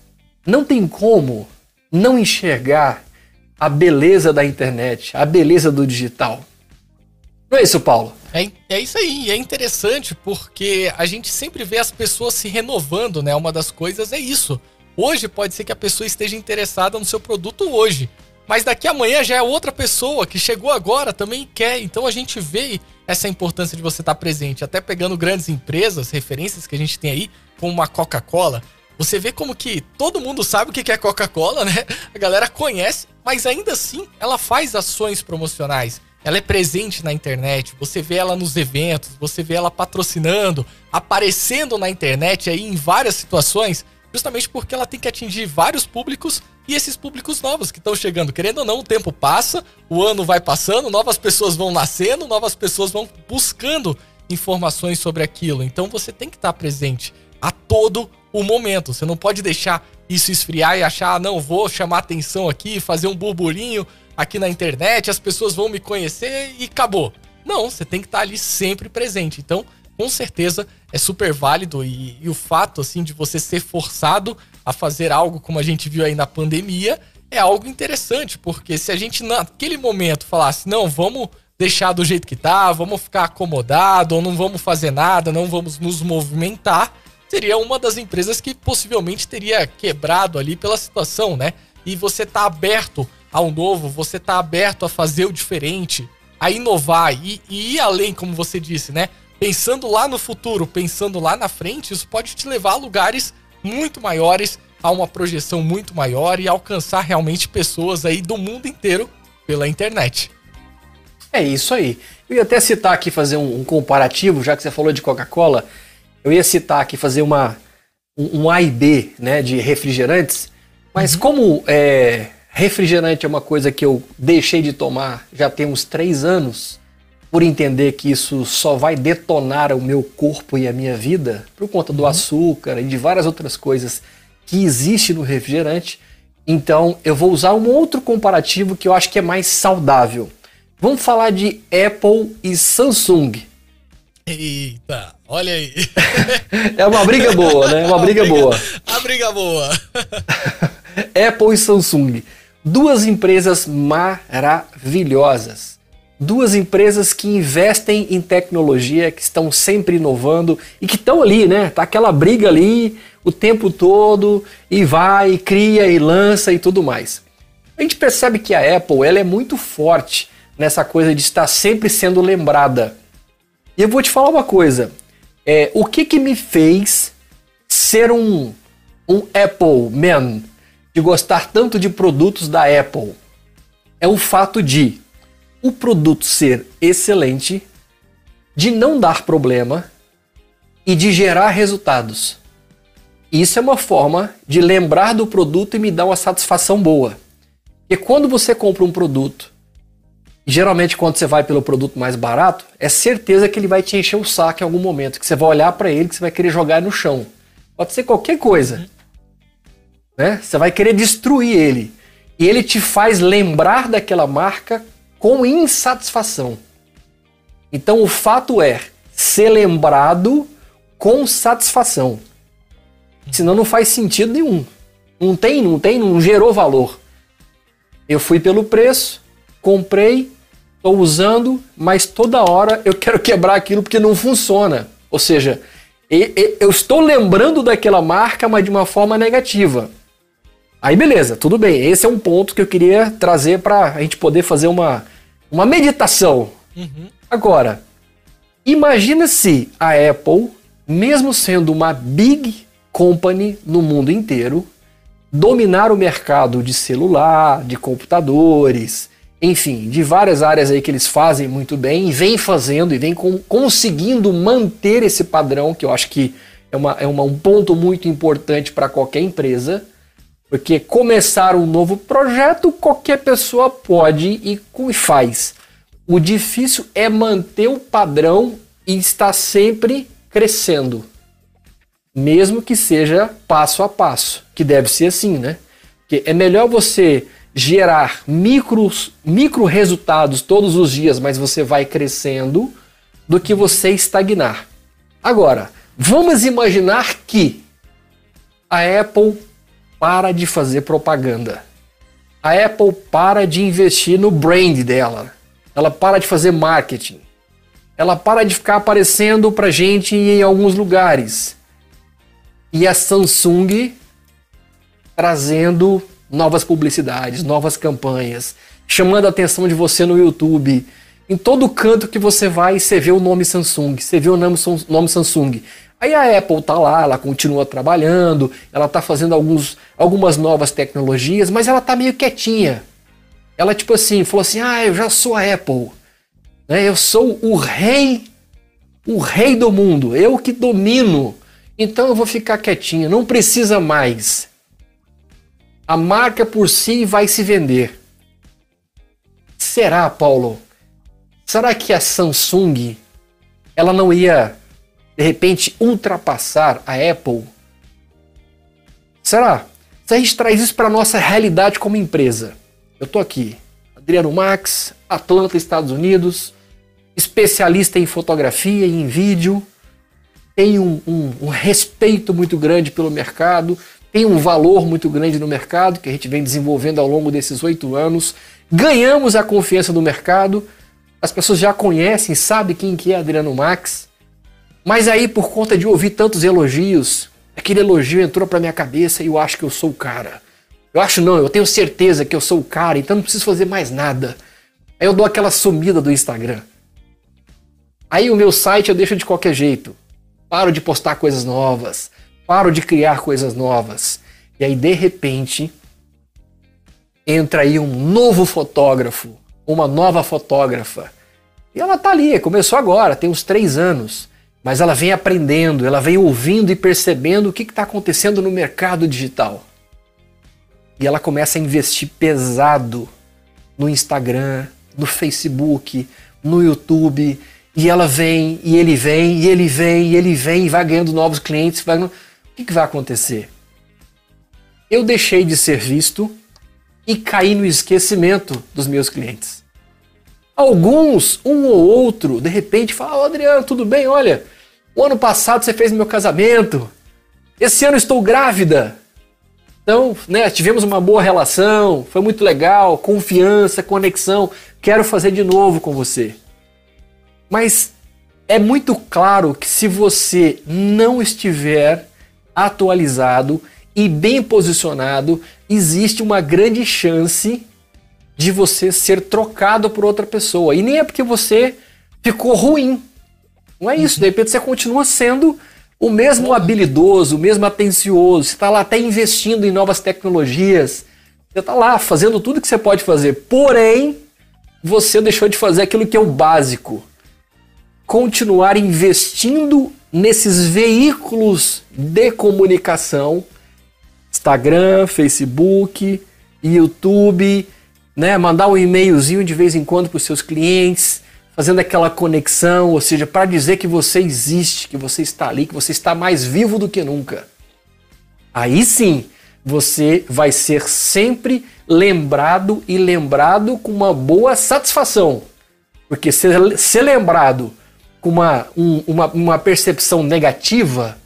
não tem como não enxergar a beleza da internet, a beleza do digital. Não é isso, Paulo? É, é isso aí, é interessante porque a gente sempre vê as pessoas se renovando, né? Uma das coisas é isso. Hoje pode ser que a pessoa esteja interessada no seu produto hoje, mas daqui amanhã já é outra pessoa que chegou agora também quer. Então a gente vê essa importância de você estar presente. Até pegando grandes empresas, referências que a gente tem aí, como uma Coca-Cola. Você vê como que todo mundo sabe o que é Coca-Cola, né? A galera conhece, mas ainda assim ela faz ações promocionais. Ela é presente na internet, você vê ela nos eventos, você vê ela patrocinando, aparecendo na internet aí em várias situações, justamente porque ela tem que atingir vários públicos e esses públicos novos que estão chegando. Querendo ou não, o tempo passa, o ano vai passando, novas pessoas vão nascendo, novas pessoas vão buscando informações sobre aquilo. Então você tem que estar presente a todo o momento. Você não pode deixar isso esfriar e achar, ah, não, vou chamar atenção aqui, fazer um burburinho aqui na internet, as pessoas vão me conhecer e acabou. Não, você tem que estar ali sempre presente. Então, com certeza é super válido e, e o fato assim de você ser forçado a fazer algo como a gente viu aí na pandemia é algo interessante, porque se a gente naquele momento falasse, não, vamos deixar do jeito que tá, vamos ficar acomodado, ou não vamos fazer nada, não vamos nos movimentar, seria uma das empresas que possivelmente teria quebrado ali pela situação, né? E você tá aberto ao novo, você tá aberto a fazer o diferente, a inovar e, e ir além, como você disse, né? Pensando lá no futuro, pensando lá na frente, isso pode te levar a lugares muito maiores, a uma projeção muito maior e alcançar realmente pessoas aí do mundo inteiro pela internet. É isso aí. Eu ia até citar aqui, fazer um, um comparativo, já que você falou de Coca-Cola, eu ia citar aqui, fazer uma, um, A e B né, de refrigerantes, mas uhum. como é, refrigerante é uma coisa que eu deixei de tomar já tem uns três anos, por entender que isso só vai detonar o meu corpo e a minha vida, por conta do uhum. açúcar e de várias outras coisas que existe no refrigerante, então eu vou usar um outro comparativo que eu acho que é mais saudável. Vamos falar de Apple e Samsung. Eita, olha aí. é uma briga boa, né? É uma briga, briga boa. A briga boa. Apple e Samsung. Duas empresas maravilhosas. Duas empresas que investem em tecnologia, que estão sempre inovando e que estão ali, né? Tá aquela briga ali o tempo todo e vai, e cria e lança e tudo mais. A gente percebe que a Apple ela é muito forte nessa coisa de estar sempre sendo lembrada. E eu vou te falar uma coisa. É, o que, que me fez ser um, um Apple man, de gostar tanto de produtos da Apple? É o fato de o produto ser excelente, de não dar problema e de gerar resultados. Isso é uma forma de lembrar do produto e me dar uma satisfação boa. Porque quando você compra um produto geralmente, quando você vai pelo produto mais barato, é certeza que ele vai te encher o saco em algum momento, que você vai olhar para ele, que você vai querer jogar no chão. Pode ser qualquer coisa. Né? Você vai querer destruir ele. E ele te faz lembrar daquela marca com insatisfação. Então, o fato é ser lembrado com satisfação. Senão não faz sentido nenhum. Não tem, não tem, não gerou valor. Eu fui pelo preço, comprei, estou usando, mas toda hora eu quero quebrar aquilo porque não funciona. Ou seja, eu estou lembrando daquela marca, mas de uma forma negativa. Aí beleza, tudo bem. Esse é um ponto que eu queria trazer para a gente poder fazer uma, uma meditação. Uhum. Agora, imagina se a Apple, mesmo sendo uma big company no mundo inteiro, dominar o mercado de celular, de computadores, enfim, de várias áreas aí que eles fazem muito bem e vem fazendo e vem com, conseguindo manter esse padrão, que eu acho que é, uma, é uma, um ponto muito importante para qualquer empresa, porque começar um novo projeto qualquer pessoa pode e, faz. O difícil é manter o padrão e estar sempre crescendo, mesmo que seja passo a passo, que deve ser assim, né? Porque é melhor você gerar micros, micro resultados todos os dias, mas você vai crescendo, do que você estagnar. Agora, vamos imaginar que a Apple para de fazer propaganda. A Apple para de investir no brand dela. Ela para de fazer marketing. Ela para de ficar aparecendo pra gente em alguns lugares. E a Samsung trazendo novas publicidades, novas campanhas, chamando a atenção de você no YouTube. Em todo canto que você vai, você vê o nome Samsung, você vê o nome, Samsung. Aí a Apple tá lá, ela continua trabalhando, ela tá fazendo alguns, algumas novas tecnologias, mas ela tá meio quietinha. Ela tipo assim, falou assim: "Ah, eu já sou a Apple. Né? Eu sou o rei, o rei do mundo, eu que domino. Então eu vou ficar quietinha, não precisa mais a marca por si vai se vender. Será, Paulo? Será que a Samsung ela não ia de repente ultrapassar a Apple? Será? Se a gente traz isso para nossa realidade como empresa. Eu tô aqui, Adriano Max, Atlanta, Estados Unidos, especialista em fotografia e em vídeo, tenho um, um, um respeito muito grande pelo mercado, tem um valor muito grande no mercado que a gente vem desenvolvendo ao longo desses oito anos. Ganhamos a confiança do mercado, as pessoas já conhecem, sabem quem que é Adriano Max. Mas aí, por conta de ouvir tantos elogios, aquele elogio entrou para minha cabeça e eu acho que eu sou o cara. Eu acho não, eu tenho certeza que eu sou o cara, então não preciso fazer mais nada. Aí eu dou aquela sumida do Instagram. Aí o meu site eu deixo de qualquer jeito. Paro de postar coisas novas, paro de criar coisas novas. E aí de repente entra aí um novo fotógrafo, uma nova fotógrafa. E ela tá ali, começou agora, tem uns três anos. Mas ela vem aprendendo, ela vem ouvindo e percebendo o que está acontecendo no mercado digital. E ela começa a investir pesado no Instagram, no Facebook, no YouTube. E ela vem, e ele vem, e ele vem, e ele vem, e vai ganhando novos clientes. Vai... O que, que vai acontecer? Eu deixei de ser visto e caí no esquecimento dos meus clientes. Alguns, um ou outro, de repente fala: oh, Adriano, tudo bem? Olha, o ano passado você fez meu casamento. Esse ano estou grávida. Então, né, tivemos uma boa relação, foi muito legal, confiança, conexão. Quero fazer de novo com você. Mas é muito claro que se você não estiver atualizado e bem posicionado, existe uma grande chance de você ser trocado por outra pessoa. E nem é porque você ficou ruim. Não é isso. De repente você continua sendo o mesmo habilidoso, o mesmo atencioso. Você está lá até investindo em novas tecnologias. Você está lá fazendo tudo que você pode fazer. Porém, você deixou de fazer aquilo que é o básico. Continuar investindo nesses veículos de comunicação, Instagram, Facebook, YouTube, né? Mandar um e-mailzinho de vez em quando para os seus clientes, fazendo aquela conexão, ou seja, para dizer que você existe, que você está ali, que você está mais vivo do que nunca. Aí sim, você vai ser sempre lembrado e lembrado com uma boa satisfação. Porque ser, ser lembrado com uma, um, uma, uma percepção negativa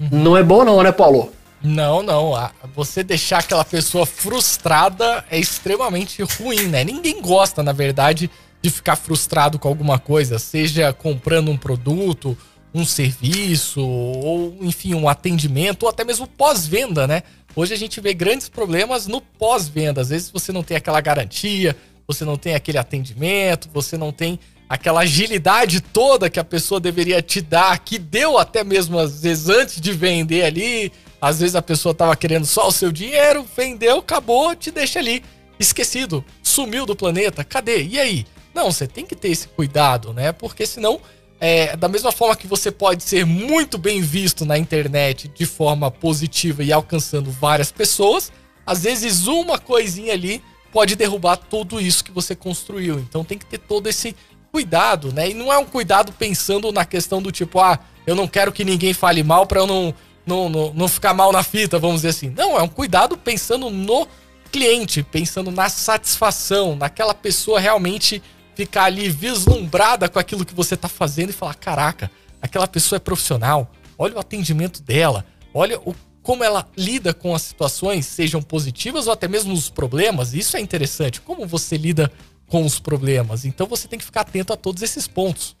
uhum. não é bom não, né, Paulo? Não, não. Você deixar aquela pessoa frustrada é extremamente ruim, né? Ninguém gosta, na verdade, de ficar frustrado com alguma coisa, seja comprando um produto, um serviço, ou enfim, um atendimento, ou até mesmo pós-venda, né? Hoje a gente vê grandes problemas no pós-venda. Às vezes você não tem aquela garantia, você não tem aquele atendimento, você não tem aquela agilidade toda que a pessoa deveria te dar, que deu até mesmo às vezes antes de vender ali às vezes a pessoa tava querendo só o seu dinheiro, vendeu, acabou, te deixa ali, esquecido, sumiu do planeta, cadê? E aí? Não, você tem que ter esse cuidado, né? Porque senão, é, da mesma forma que você pode ser muito bem visto na internet de forma positiva e alcançando várias pessoas, às vezes uma coisinha ali pode derrubar tudo isso que você construiu. Então tem que ter todo esse cuidado, né? E não é um cuidado pensando na questão do tipo, ah, eu não quero que ninguém fale mal para eu não não, não, não ficar mal na fita, vamos dizer assim. Não, é um cuidado pensando no cliente, pensando na satisfação, naquela pessoa realmente ficar ali vislumbrada com aquilo que você está fazendo e falar: caraca, aquela pessoa é profissional, olha o atendimento dela, olha o, como ela lida com as situações, sejam positivas ou até mesmo os problemas. Isso é interessante. Como você lida com os problemas? Então você tem que ficar atento a todos esses pontos.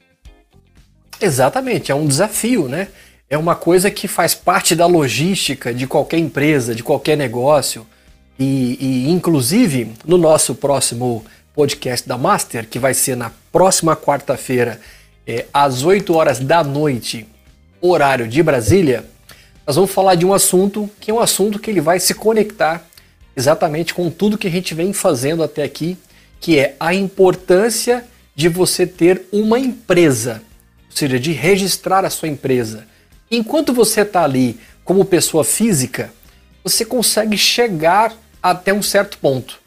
Exatamente, é um desafio, né? é uma coisa que faz parte da logística de qualquer empresa, de qualquer negócio. E, e, inclusive, no nosso próximo podcast da Master, que vai ser na próxima quarta-feira, é, às 8 horas da noite, horário de Brasília, nós vamos falar de um assunto que é um assunto que ele vai se conectar exatamente com tudo que a gente vem fazendo até aqui, que é a importância de você ter uma empresa, ou seja, de registrar a sua empresa. Enquanto você está ali como pessoa física, você consegue chegar até um certo ponto.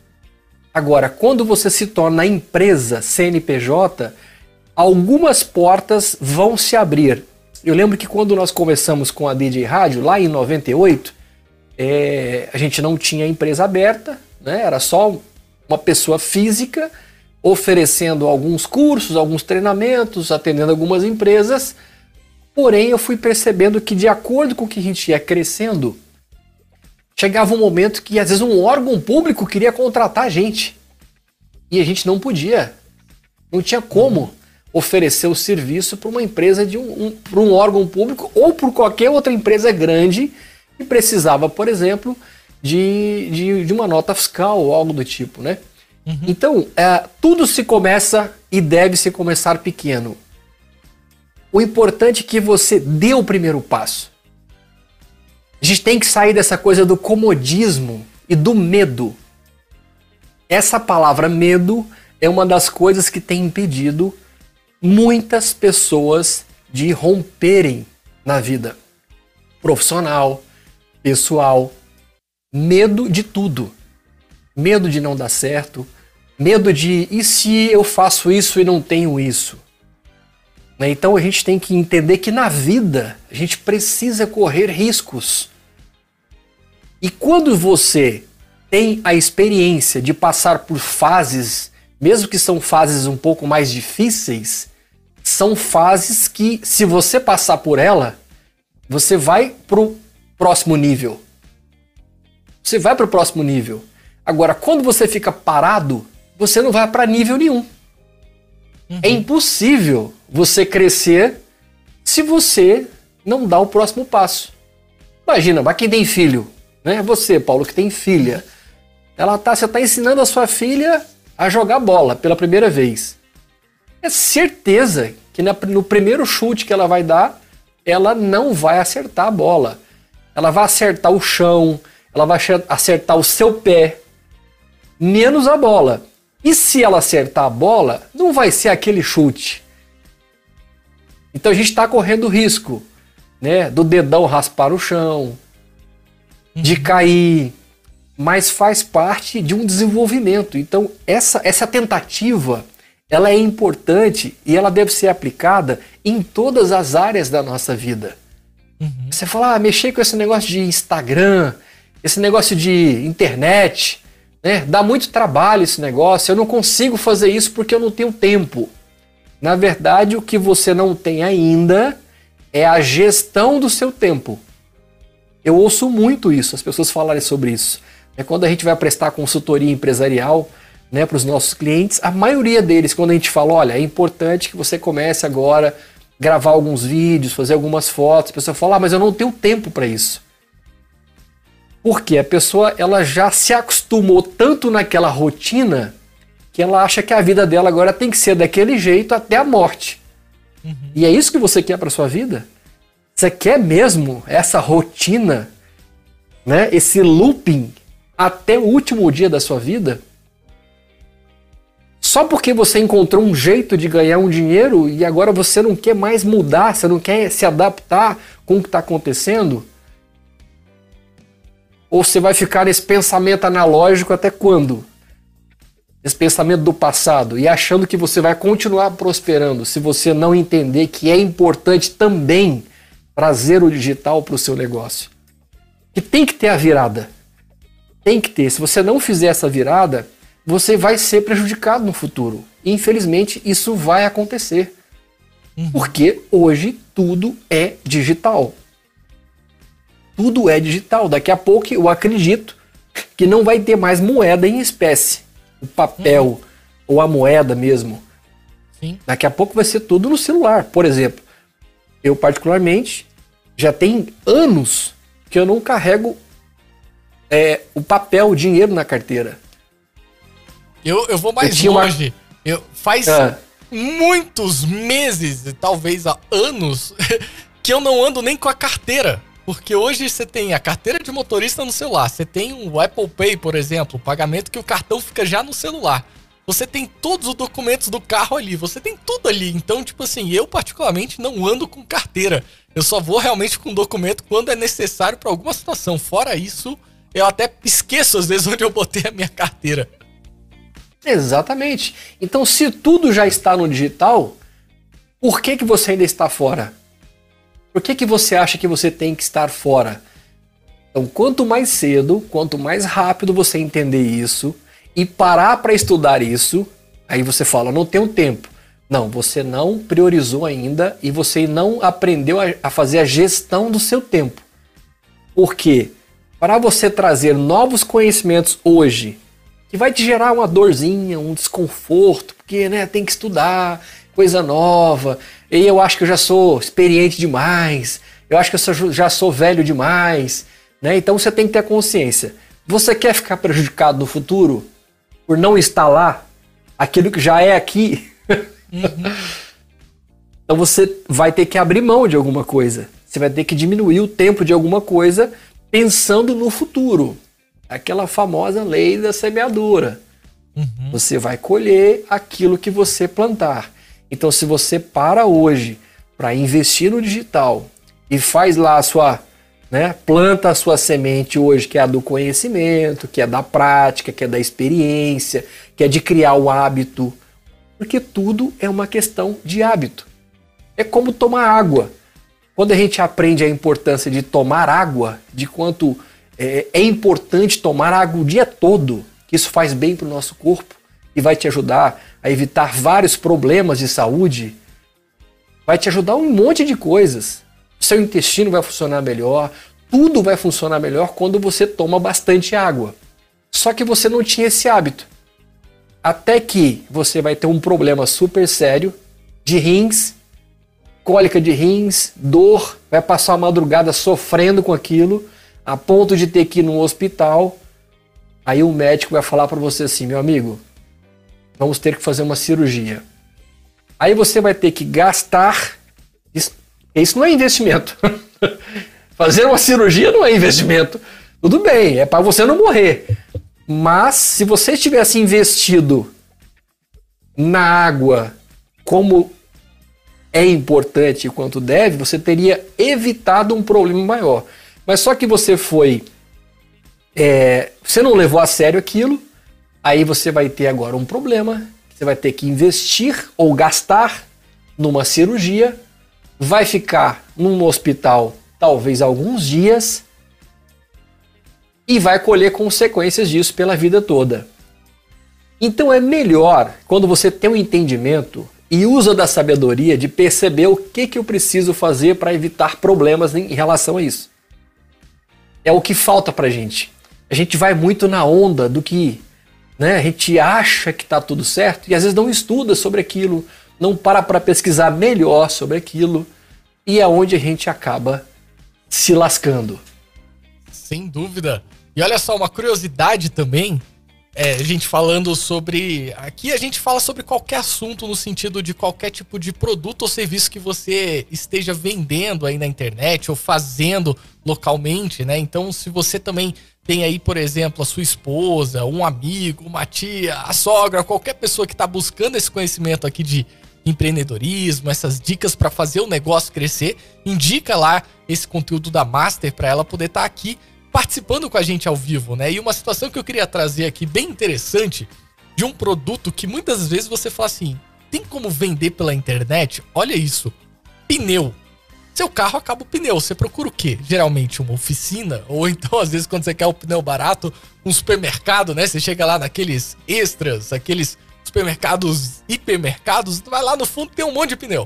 Agora, quando você se torna empresa CNPJ, algumas portas vão se abrir. Eu lembro que quando nós começamos com a DJ Rádio, lá em 98, é, a gente não tinha empresa aberta, né? era só uma pessoa física oferecendo alguns cursos, alguns treinamentos, atendendo algumas empresas Porém, eu fui percebendo que, de acordo com que a gente ia crescendo, chegava um momento que às vezes um órgão público queria contratar a gente. E a gente não podia. Não tinha como oferecer o serviço para uma empresa de um, um para um órgão público ou por qualquer outra empresa grande que precisava, por exemplo, de, de, de uma nota fiscal ou algo do tipo, né? Uhum. Então, é, tudo se começa e deve se começar pequeno. O importante é que você dê o primeiro passo. A gente tem que sair dessa coisa do comodismo e do medo. Essa palavra medo é uma das coisas que tem impedido muitas pessoas de romperem na vida profissional, pessoal. Medo de tudo. Medo de não dar certo. Medo de e se eu faço isso e não tenho isso? Né? Então a gente tem que entender que na vida a gente precisa correr riscos. E quando você tem a experiência de passar por fases, mesmo que são fases um pouco mais difíceis, são fases que, se você passar por ela, você vai pro próximo nível. Você vai pro próximo nível. Agora, quando você fica parado, você não vai para nível nenhum. Uhum. É impossível você crescer se você não dá o próximo passo. Imagina, mas quem tem filho, né? Você, Paulo, que tem filha. Ela tá, você está ensinando a sua filha a jogar bola pela primeira vez. É certeza que no primeiro chute que ela vai dar, ela não vai acertar a bola. Ela vai acertar o chão, ela vai acertar o seu pé, menos a bola. E se ela acertar a bola, não vai ser aquele chute. Então a gente está correndo risco, né, do dedão raspar o chão, de uhum. cair, mas faz parte de um desenvolvimento. Então essa essa tentativa, ela é importante e ela deve ser aplicada em todas as áreas da nossa vida. Uhum. Você fala, ah, mexer com esse negócio de Instagram, esse negócio de internet, né? Dá muito trabalho esse negócio, eu não consigo fazer isso porque eu não tenho tempo. Na verdade, o que você não tem ainda é a gestão do seu tempo. Eu ouço muito isso, as pessoas falarem sobre isso. É quando a gente vai prestar consultoria empresarial né, para os nossos clientes, a maioria deles, quando a gente fala, olha, é importante que você comece agora a gravar alguns vídeos, fazer algumas fotos, a pessoa fala, ah, mas eu não tenho tempo para isso. Porque a pessoa ela já se acostumou tanto naquela rotina que ela acha que a vida dela agora tem que ser daquele jeito até a morte. Uhum. E é isso que você quer para sua vida? Você quer mesmo essa rotina, né? Esse looping até o último dia da sua vida? Só porque você encontrou um jeito de ganhar um dinheiro e agora você não quer mais mudar, você não quer se adaptar com o que está acontecendo? Ou você vai ficar nesse pensamento analógico até quando? Esse pensamento do passado e achando que você vai continuar prosperando se você não entender que é importante também trazer o digital para o seu negócio. Que tem que ter a virada. Tem que ter. Se você não fizer essa virada, você vai ser prejudicado no futuro. Infelizmente, isso vai acontecer. Uhum. Porque hoje tudo é digital tudo é digital. Daqui a pouco eu acredito que não vai ter mais moeda em espécie, o papel uhum. ou a moeda mesmo. Sim. Daqui a pouco vai ser tudo no celular. Por exemplo, eu particularmente já tem anos que eu não carrego é, o papel, o dinheiro na carteira. Eu, eu vou mais eu longe. Uma... Eu, faz ah. muitos meses, talvez há anos, que eu não ando nem com a carteira. Porque hoje você tem a carteira de motorista no celular, você tem o Apple Pay, por exemplo, o pagamento que o cartão fica já no celular. Você tem todos os documentos do carro ali, você tem tudo ali. Então, tipo assim, eu particularmente não ando com carteira. Eu só vou realmente com documento quando é necessário para alguma situação. Fora isso, eu até esqueço às vezes onde eu botei a minha carteira. Exatamente. Então, se tudo já está no digital, por que, que você ainda está fora? Por que, que você acha que você tem que estar fora? Então, quanto mais cedo, quanto mais rápido você entender isso e parar para estudar isso, aí você fala: não tenho tempo. Não, você não priorizou ainda e você não aprendeu a, a fazer a gestão do seu tempo. Porque para você trazer novos conhecimentos hoje, que vai te gerar uma dorzinha, um desconforto, porque né, tem que estudar coisa nova, e eu acho que eu já sou experiente demais, eu acho que eu já sou velho demais, né? Então você tem que ter consciência. Você quer ficar prejudicado no futuro por não estar lá aquilo que já é aqui? Uhum. então você vai ter que abrir mão de alguma coisa. Você vai ter que diminuir o tempo de alguma coisa pensando no futuro. Aquela famosa lei da semeadura. Uhum. Você vai colher aquilo que você plantar. Então, se você para hoje para investir no digital e faz lá a sua, né, planta a sua semente hoje, que é a do conhecimento, que é da prática, que é da experiência, que é de criar o hábito, porque tudo é uma questão de hábito. É como tomar água. Quando a gente aprende a importância de tomar água, de quanto é, é importante tomar água o dia todo, que isso faz bem para o nosso corpo e vai te ajudar a evitar vários problemas de saúde, vai te ajudar um monte de coisas. Seu intestino vai funcionar melhor, tudo vai funcionar melhor quando você toma bastante água. Só que você não tinha esse hábito. Até que você vai ter um problema super sério de rins cólica de rins, dor, vai passar a madrugada sofrendo com aquilo, a ponto de ter que ir no hospital. Aí o médico vai falar para você assim, meu amigo, vamos ter que fazer uma cirurgia. Aí você vai ter que gastar. Isso, isso não é investimento. fazer uma cirurgia não é investimento. Tudo bem, é para você não morrer. Mas se você tivesse investido na água como é importante quanto deve, você teria evitado um problema maior. Mas só que você foi. É, você não levou a sério aquilo, aí você vai ter agora um problema. Você vai ter que investir ou gastar numa cirurgia, vai ficar num hospital talvez alguns dias e vai colher consequências disso pela vida toda. Então é melhor quando você tem um entendimento e usa da sabedoria de perceber o que, que eu preciso fazer para evitar problemas em relação a isso. É o que falta para gente. A gente vai muito na onda do que né, a gente acha que está tudo certo e às vezes não estuda sobre aquilo, não para para pesquisar melhor sobre aquilo e é onde a gente acaba se lascando. Sem dúvida. E olha só, uma curiosidade também é, gente falando sobre. Aqui a gente fala sobre qualquer assunto no sentido de qualquer tipo de produto ou serviço que você esteja vendendo aí na internet ou fazendo localmente, né? Então, se você também tem aí, por exemplo, a sua esposa, um amigo, uma tia, a sogra, qualquer pessoa que está buscando esse conhecimento aqui de empreendedorismo, essas dicas para fazer o negócio crescer, indica lá esse conteúdo da Master para ela poder estar tá aqui participando com a gente ao vivo, né? E uma situação que eu queria trazer aqui bem interessante de um produto que muitas vezes você fala assim: tem como vender pela internet? Olha isso, pneu. Seu carro acaba o pneu, você procura o quê? Geralmente uma oficina, ou então às vezes quando você quer o pneu barato, um supermercado, né? Você chega lá naqueles extras, aqueles supermercados, hipermercados, vai lá no fundo tem um monte de pneu.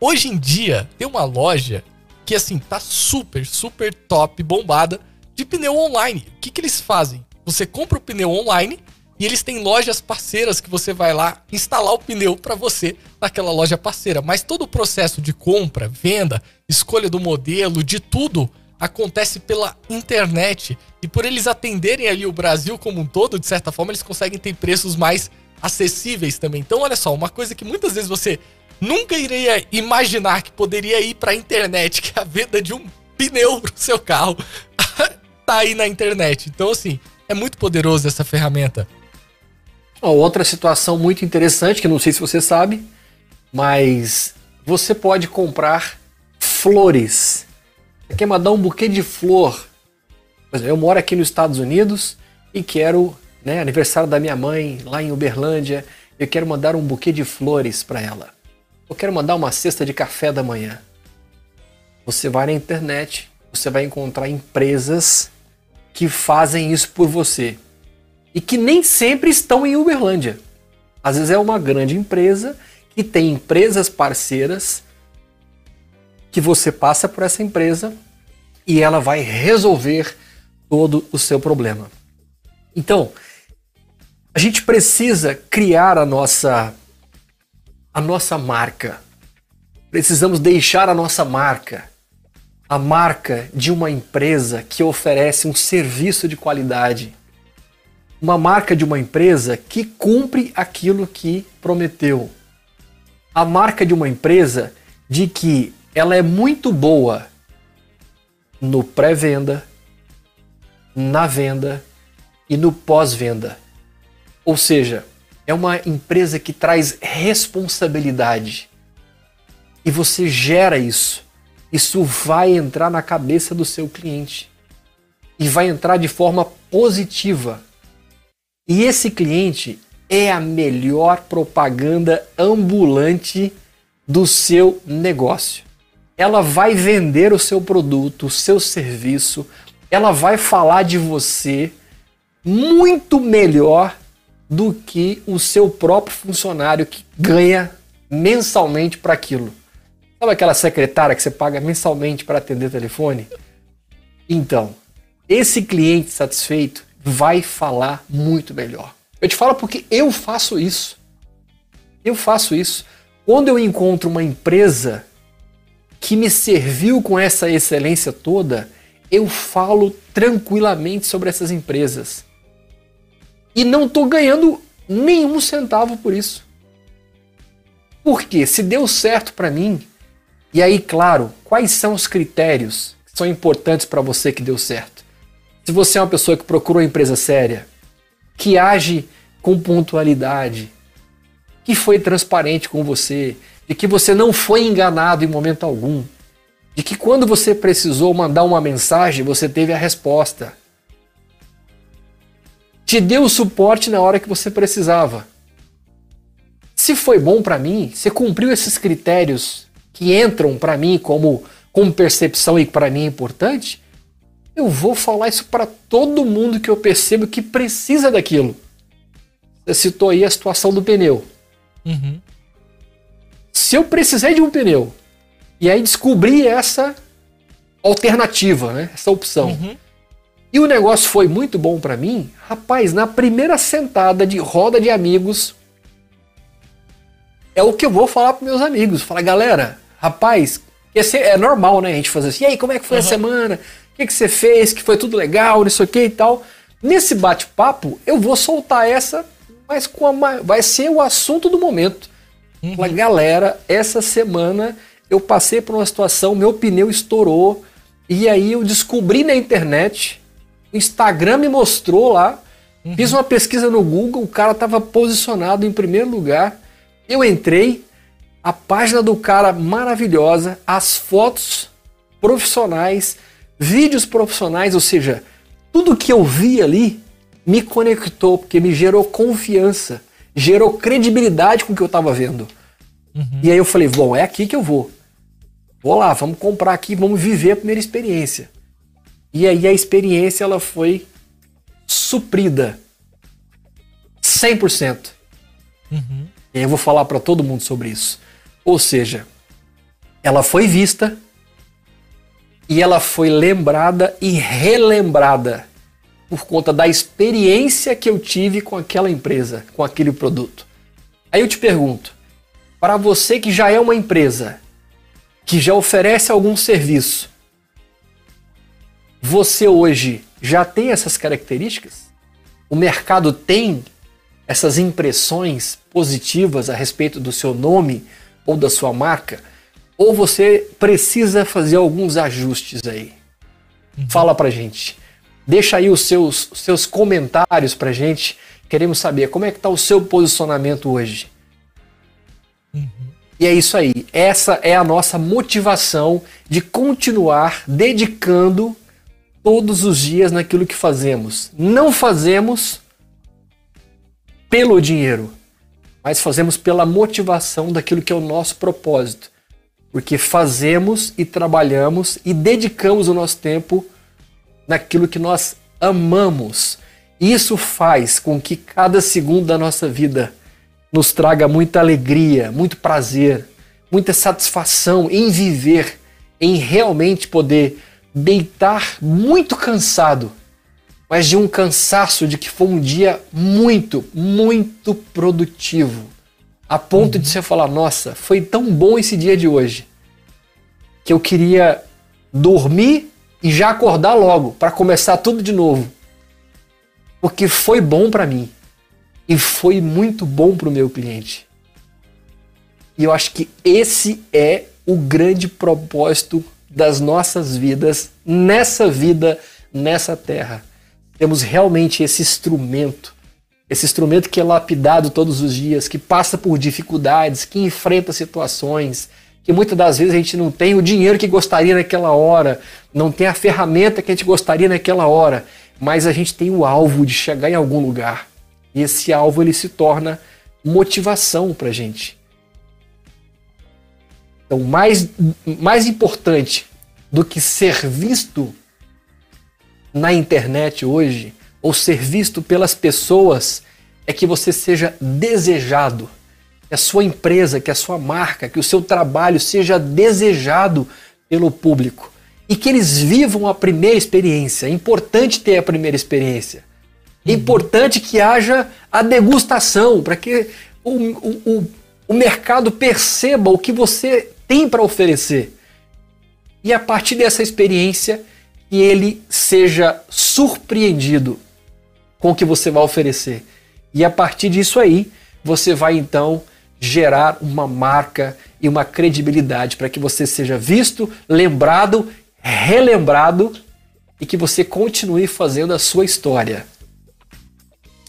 Hoje em dia tem uma loja que assim tá super, super top, bombada, de pneu online. O que, que eles fazem? Você compra o pneu online e eles têm lojas parceiras que você vai lá instalar o pneu para você naquela loja parceira. Mas todo o processo de compra, venda, escolha do modelo, de tudo acontece pela internet. E por eles atenderem ali o Brasil como um todo, de certa forma, eles conseguem ter preços mais acessíveis também. Então, olha só, uma coisa que muitas vezes você nunca iria imaginar que poderia ir para a internet, que é a venda de um pneu pro seu carro tá aí na internet. Então, assim, é muito poderoso essa ferramenta. Outra situação muito interessante, que não sei se você sabe, mas você pode comprar flores. Você quer mandar um buquê de flor? eu moro aqui nos Estados Unidos e quero, né, aniversário da minha mãe lá em Uberlândia, eu quero mandar um buquê de flores para ela. Eu quero mandar uma cesta de café da manhã. Você vai na internet, você vai encontrar empresas que fazem isso por você e que nem sempre estão em Uberlândia. Às vezes é uma grande empresa que tem empresas parceiras que você passa por essa empresa e ela vai resolver todo o seu problema. Então, a gente precisa criar a nossa a nossa marca. Precisamos deixar a nossa marca, a marca de uma empresa que oferece um serviço de qualidade. Uma marca de uma empresa que cumpre aquilo que prometeu. A marca de uma empresa de que ela é muito boa no pré-venda, na venda e no pós-venda. Ou seja, é uma empresa que traz responsabilidade. E você gera isso. Isso vai entrar na cabeça do seu cliente. E vai entrar de forma positiva. E esse cliente é a melhor propaganda ambulante do seu negócio. Ela vai vender o seu produto, o seu serviço, ela vai falar de você muito melhor do que o seu próprio funcionário que ganha mensalmente para aquilo. Sabe aquela secretária que você paga mensalmente para atender telefone? Então, esse cliente satisfeito vai falar muito melhor. Eu te falo porque eu faço isso. Eu faço isso. Quando eu encontro uma empresa que me serviu com essa excelência toda, eu falo tranquilamente sobre essas empresas e não estou ganhando nenhum centavo por isso. Porque se deu certo para mim, e aí, claro, quais são os critérios que são importantes para você que deu certo? Se você é uma pessoa que procura uma empresa séria, que age com pontualidade, que foi transparente com você, de que você não foi enganado em momento algum, de que quando você precisou mandar uma mensagem, você teve a resposta te deu o suporte na hora que você precisava. Se foi bom para mim, você cumpriu esses critérios que entram para mim como, como percepção e para mim é importante, eu vou falar isso para todo mundo que eu percebo que precisa daquilo. Você citou aí a situação do pneu. Uhum. Se eu precisei de um pneu e aí descobri essa alternativa, né? essa opção, uhum. E o negócio foi muito bom para mim. Rapaz, na primeira sentada de roda de amigos, é o que eu vou falar para meus amigos. Falar, galera, rapaz, esse é normal, né? A gente fazer assim, e aí, como é que foi uhum. a semana? O que, que você fez? Que foi tudo legal, isso aqui e tal. Nesse bate-papo, eu vou soltar essa, mas com a, vai ser o assunto do momento. Uhum. Falar, galera, essa semana eu passei por uma situação, meu pneu estourou, e aí eu descobri na internet o Instagram me mostrou lá. Uhum. Fiz uma pesquisa no Google, o cara estava posicionado em primeiro lugar. Eu entrei, a página do cara maravilhosa, as fotos profissionais, vídeos profissionais, ou seja, tudo que eu vi ali me conectou, porque me gerou confiança, gerou credibilidade com o que eu estava vendo. Uhum. E aí eu falei, bom, é aqui que eu vou. Vou lá, vamos comprar aqui, vamos viver a primeira experiência. E aí a experiência ela foi suprida 100%. Uhum. E aí eu vou falar para todo mundo sobre isso. Ou seja, ela foi vista e ela foi lembrada e relembrada por conta da experiência que eu tive com aquela empresa, com aquele produto. Aí eu te pergunto, para você que já é uma empresa, que já oferece algum serviço, você hoje já tem essas características? O mercado tem essas impressões positivas a respeito do seu nome ou da sua marca? Ou você precisa fazer alguns ajustes aí? Uhum. Fala pra gente. Deixa aí os seus, seus comentários pra gente. Queremos saber como é que tá o seu posicionamento hoje. Uhum. E é isso aí. Essa é a nossa motivação de continuar dedicando todos os dias naquilo que fazemos. Não fazemos pelo dinheiro, mas fazemos pela motivação daquilo que é o nosso propósito. Porque fazemos e trabalhamos e dedicamos o nosso tempo naquilo que nós amamos. Isso faz com que cada segundo da nossa vida nos traga muita alegria, muito prazer, muita satisfação em viver, em realmente poder deitar muito cansado mas de um cansaço de que foi um dia muito, muito produtivo. A ponto uhum. de você falar: nossa, foi tão bom esse dia de hoje que eu queria dormir e já acordar logo para começar tudo de novo. Porque foi bom para mim e foi muito bom para o meu cliente. E eu acho que esse é o grande propósito das nossas vidas nessa vida, nessa terra. Temos realmente esse instrumento, esse instrumento que é lapidado todos os dias, que passa por dificuldades, que enfrenta situações, que muitas das vezes a gente não tem o dinheiro que gostaria naquela hora, não tem a ferramenta que a gente gostaria naquela hora, mas a gente tem o alvo de chegar em algum lugar. E esse alvo ele se torna motivação para a gente. Então, mais, mais importante do que ser visto na internet hoje, ou ser visto pelas pessoas, é que você seja desejado que a sua empresa, que a sua marca, que o seu trabalho seja desejado pelo público e que eles vivam a primeira experiência. É importante ter a primeira experiência. É uhum. importante que haja a degustação para que o, o, o, o mercado perceba o que você tem para oferecer. E a partir dessa experiência, que ele seja surpreendido com o que você vai oferecer. E a partir disso aí, você vai então gerar uma marca e uma credibilidade para que você seja visto, lembrado, relembrado e que você continue fazendo a sua história.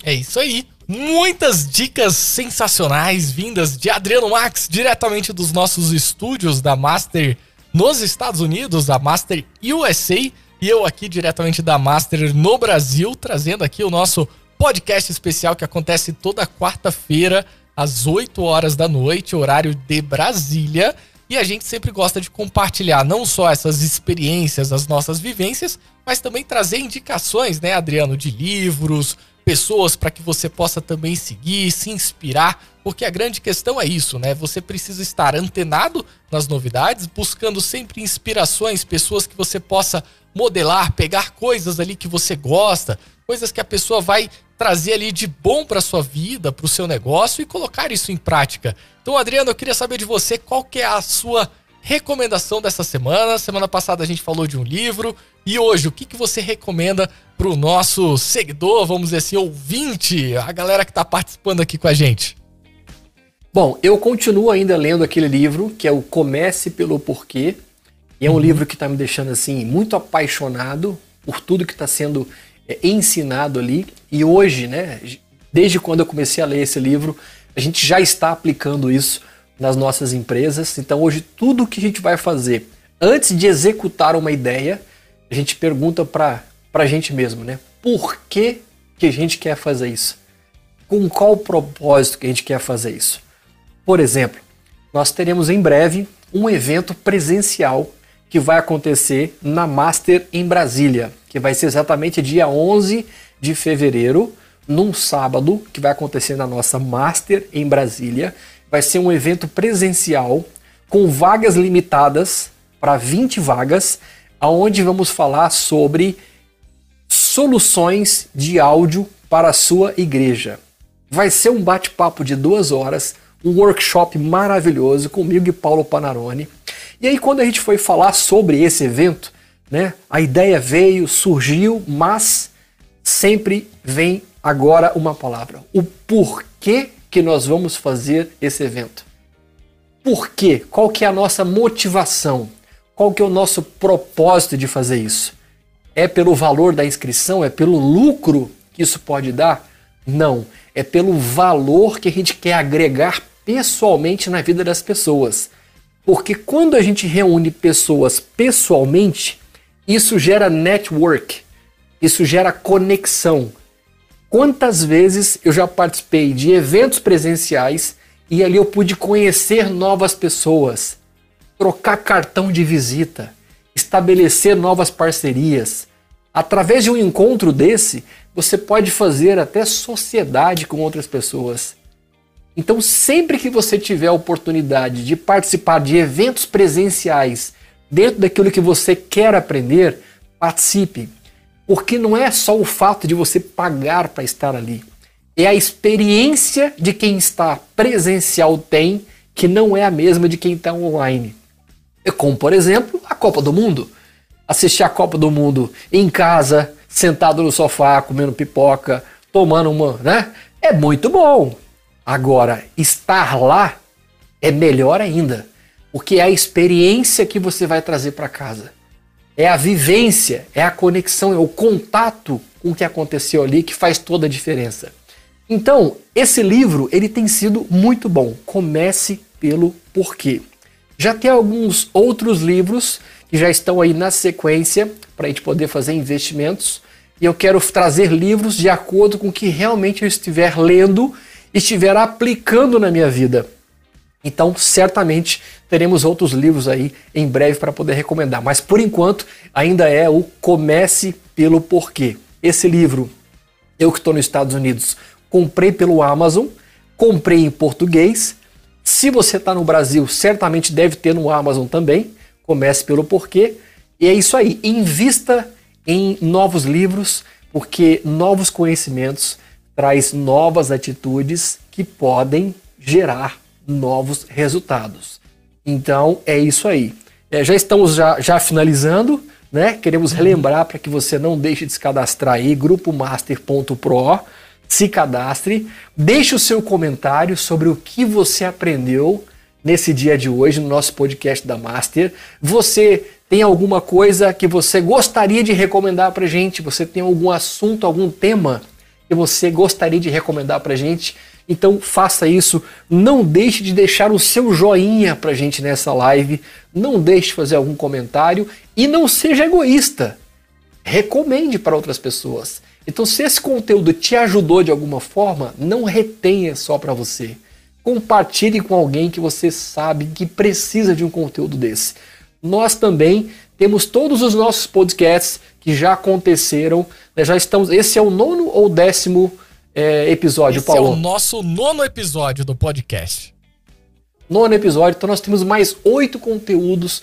É isso aí. Muitas dicas sensacionais vindas de Adriano Max, diretamente dos nossos estúdios da Master nos Estados Unidos, da Master USA, e eu aqui diretamente da Master no Brasil, trazendo aqui o nosso podcast especial que acontece toda quarta-feira às 8 horas da noite, horário de Brasília. E a gente sempre gosta de compartilhar não só essas experiências, as nossas vivências, mas também trazer indicações, né, Adriano, de livros, pessoas para que você possa também seguir, se inspirar, porque a grande questão é isso, né? Você precisa estar antenado nas novidades, buscando sempre inspirações, pessoas que você possa modelar, pegar coisas ali que você gosta, coisas que a pessoa vai trazer ali de bom para sua vida, para o seu negócio e colocar isso em prática. Então, Adriano, eu queria saber de você qual que é a sua recomendação dessa semana. Semana passada a gente falou de um livro e hoje o que, que você recomenda para o nosso seguidor, vamos dizer assim, ouvinte, a galera que está participando aqui com a gente? Bom, eu continuo ainda lendo aquele livro que é o Comece pelo Porquê. E é um uhum. livro que está me deixando assim muito apaixonado por tudo que está sendo é, ensinado ali. E hoje, né, desde quando eu comecei a ler esse livro, a gente já está aplicando isso nas nossas empresas. Então hoje tudo que a gente vai fazer antes de executar uma ideia, a gente pergunta para a gente mesmo, né? Por que, que a gente quer fazer isso? Com qual propósito que a gente quer fazer isso? Por exemplo, nós teremos em breve um evento presencial que vai acontecer na Master em Brasília, que vai ser exatamente dia 11 de fevereiro, num sábado, que vai acontecer na nossa Master em Brasília. Vai ser um evento presencial com vagas limitadas para 20 vagas, aonde vamos falar sobre soluções de áudio para a sua igreja. Vai ser um bate-papo de duas horas, um workshop maravilhoso comigo e Paulo Panarone. E aí, quando a gente foi falar sobre esse evento, né, a ideia veio, surgiu, mas sempre vem agora uma palavra: o porquê que nós vamos fazer esse evento. Por quê? Qual que é a nossa motivação? Qual que é o nosso propósito de fazer isso? É pelo valor da inscrição? É pelo lucro que isso pode dar? Não. É pelo valor que a gente quer agregar pessoalmente na vida das pessoas. Porque quando a gente reúne pessoas pessoalmente, isso gera network, isso gera conexão. Quantas vezes eu já participei de eventos presenciais e ali eu pude conhecer novas pessoas, trocar cartão de visita, estabelecer novas parcerias. Através de um encontro desse, você pode fazer até sociedade com outras pessoas. Então, sempre que você tiver a oportunidade de participar de eventos presenciais dentro daquilo que você quer aprender, participe. Porque não é só o fato de você pagar para estar ali, é a experiência de quem está presencial tem que não é a mesma de quem está online. É como, por exemplo, a Copa do Mundo. Assistir a Copa do Mundo em casa, sentado no sofá, comendo pipoca, tomando uma, né? É muito bom. Agora, estar lá é melhor ainda, porque é a experiência que você vai trazer para casa. É a vivência, é a conexão, é o contato com o que aconteceu ali que faz toda a diferença. Então, esse livro, ele tem sido muito bom. Comece pelo porquê. Já tem alguns outros livros que já estão aí na sequência para a gente poder fazer investimentos. E eu quero trazer livros de acordo com o que realmente eu estiver lendo estiver aplicando na minha vida. Então, certamente teremos outros livros aí em breve para poder recomendar. Mas por enquanto, ainda é o Comece pelo Porquê. Esse livro, eu que estou nos Estados Unidos, comprei pelo Amazon, comprei em português. Se você está no Brasil, certamente deve ter no Amazon também. Comece pelo porquê. E é isso aí. Invista em novos livros, porque novos conhecimentos traz novas atitudes que podem gerar novos resultados. Então é isso aí. É, já estamos já, já finalizando, né? Queremos relembrar para que você não deixe de se cadastrar aí, grupomaster.pro se cadastre, deixe o seu comentário sobre o que você aprendeu nesse dia de hoje no nosso podcast da Master. Você tem alguma coisa que você gostaria de recomendar para gente? Você tem algum assunto, algum tema que você gostaria de recomendar para gente? Então faça isso. Não deixe de deixar o seu joinha para gente nessa live. Não deixe de fazer algum comentário e não seja egoísta. Recomende para outras pessoas. Então, se esse conteúdo te ajudou de alguma forma, não retenha só para você. Compartilhe com alguém que você sabe que precisa de um conteúdo desse. Nós também temos todos os nossos podcasts que já aconteceram. Né? Já estamos. Esse é o nono ou décimo é, episódio, esse Paulo? Esse é o nosso nono episódio do podcast. Nono episódio. Então nós temos mais oito conteúdos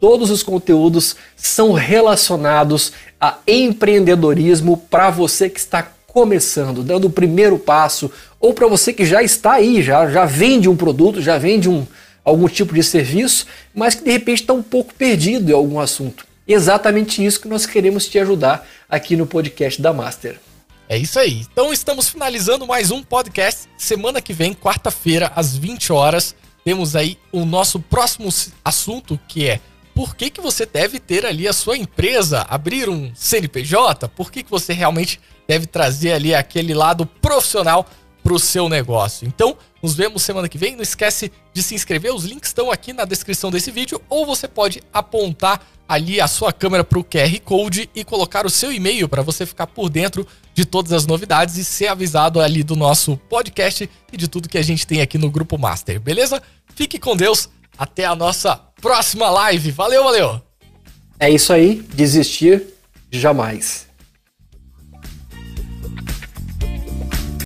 Todos os conteúdos são relacionados a empreendedorismo para você que está começando, dando o primeiro passo, ou para você que já está aí, já, já vende um produto, já vende um, algum tipo de serviço, mas que de repente está um pouco perdido em algum assunto. Exatamente isso que nós queremos te ajudar aqui no podcast da Master. É isso aí. Então estamos finalizando mais um podcast. Semana que vem, quarta-feira, às 20 horas, temos aí o nosso próximo assunto que é por que, que você deve ter ali a sua empresa, abrir um CNPJ, por que, que você realmente deve trazer ali aquele lado profissional para o seu negócio. Então, nos vemos semana que vem. Não esquece de se inscrever, os links estão aqui na descrição desse vídeo, ou você pode apontar ali a sua câmera para o QR Code e colocar o seu e-mail para você ficar por dentro de todas as novidades e ser avisado ali do nosso podcast e de tudo que a gente tem aqui no Grupo Master, beleza? Fique com Deus, até a nossa próxima live. Valeu, valeu. É isso aí, desistir jamais.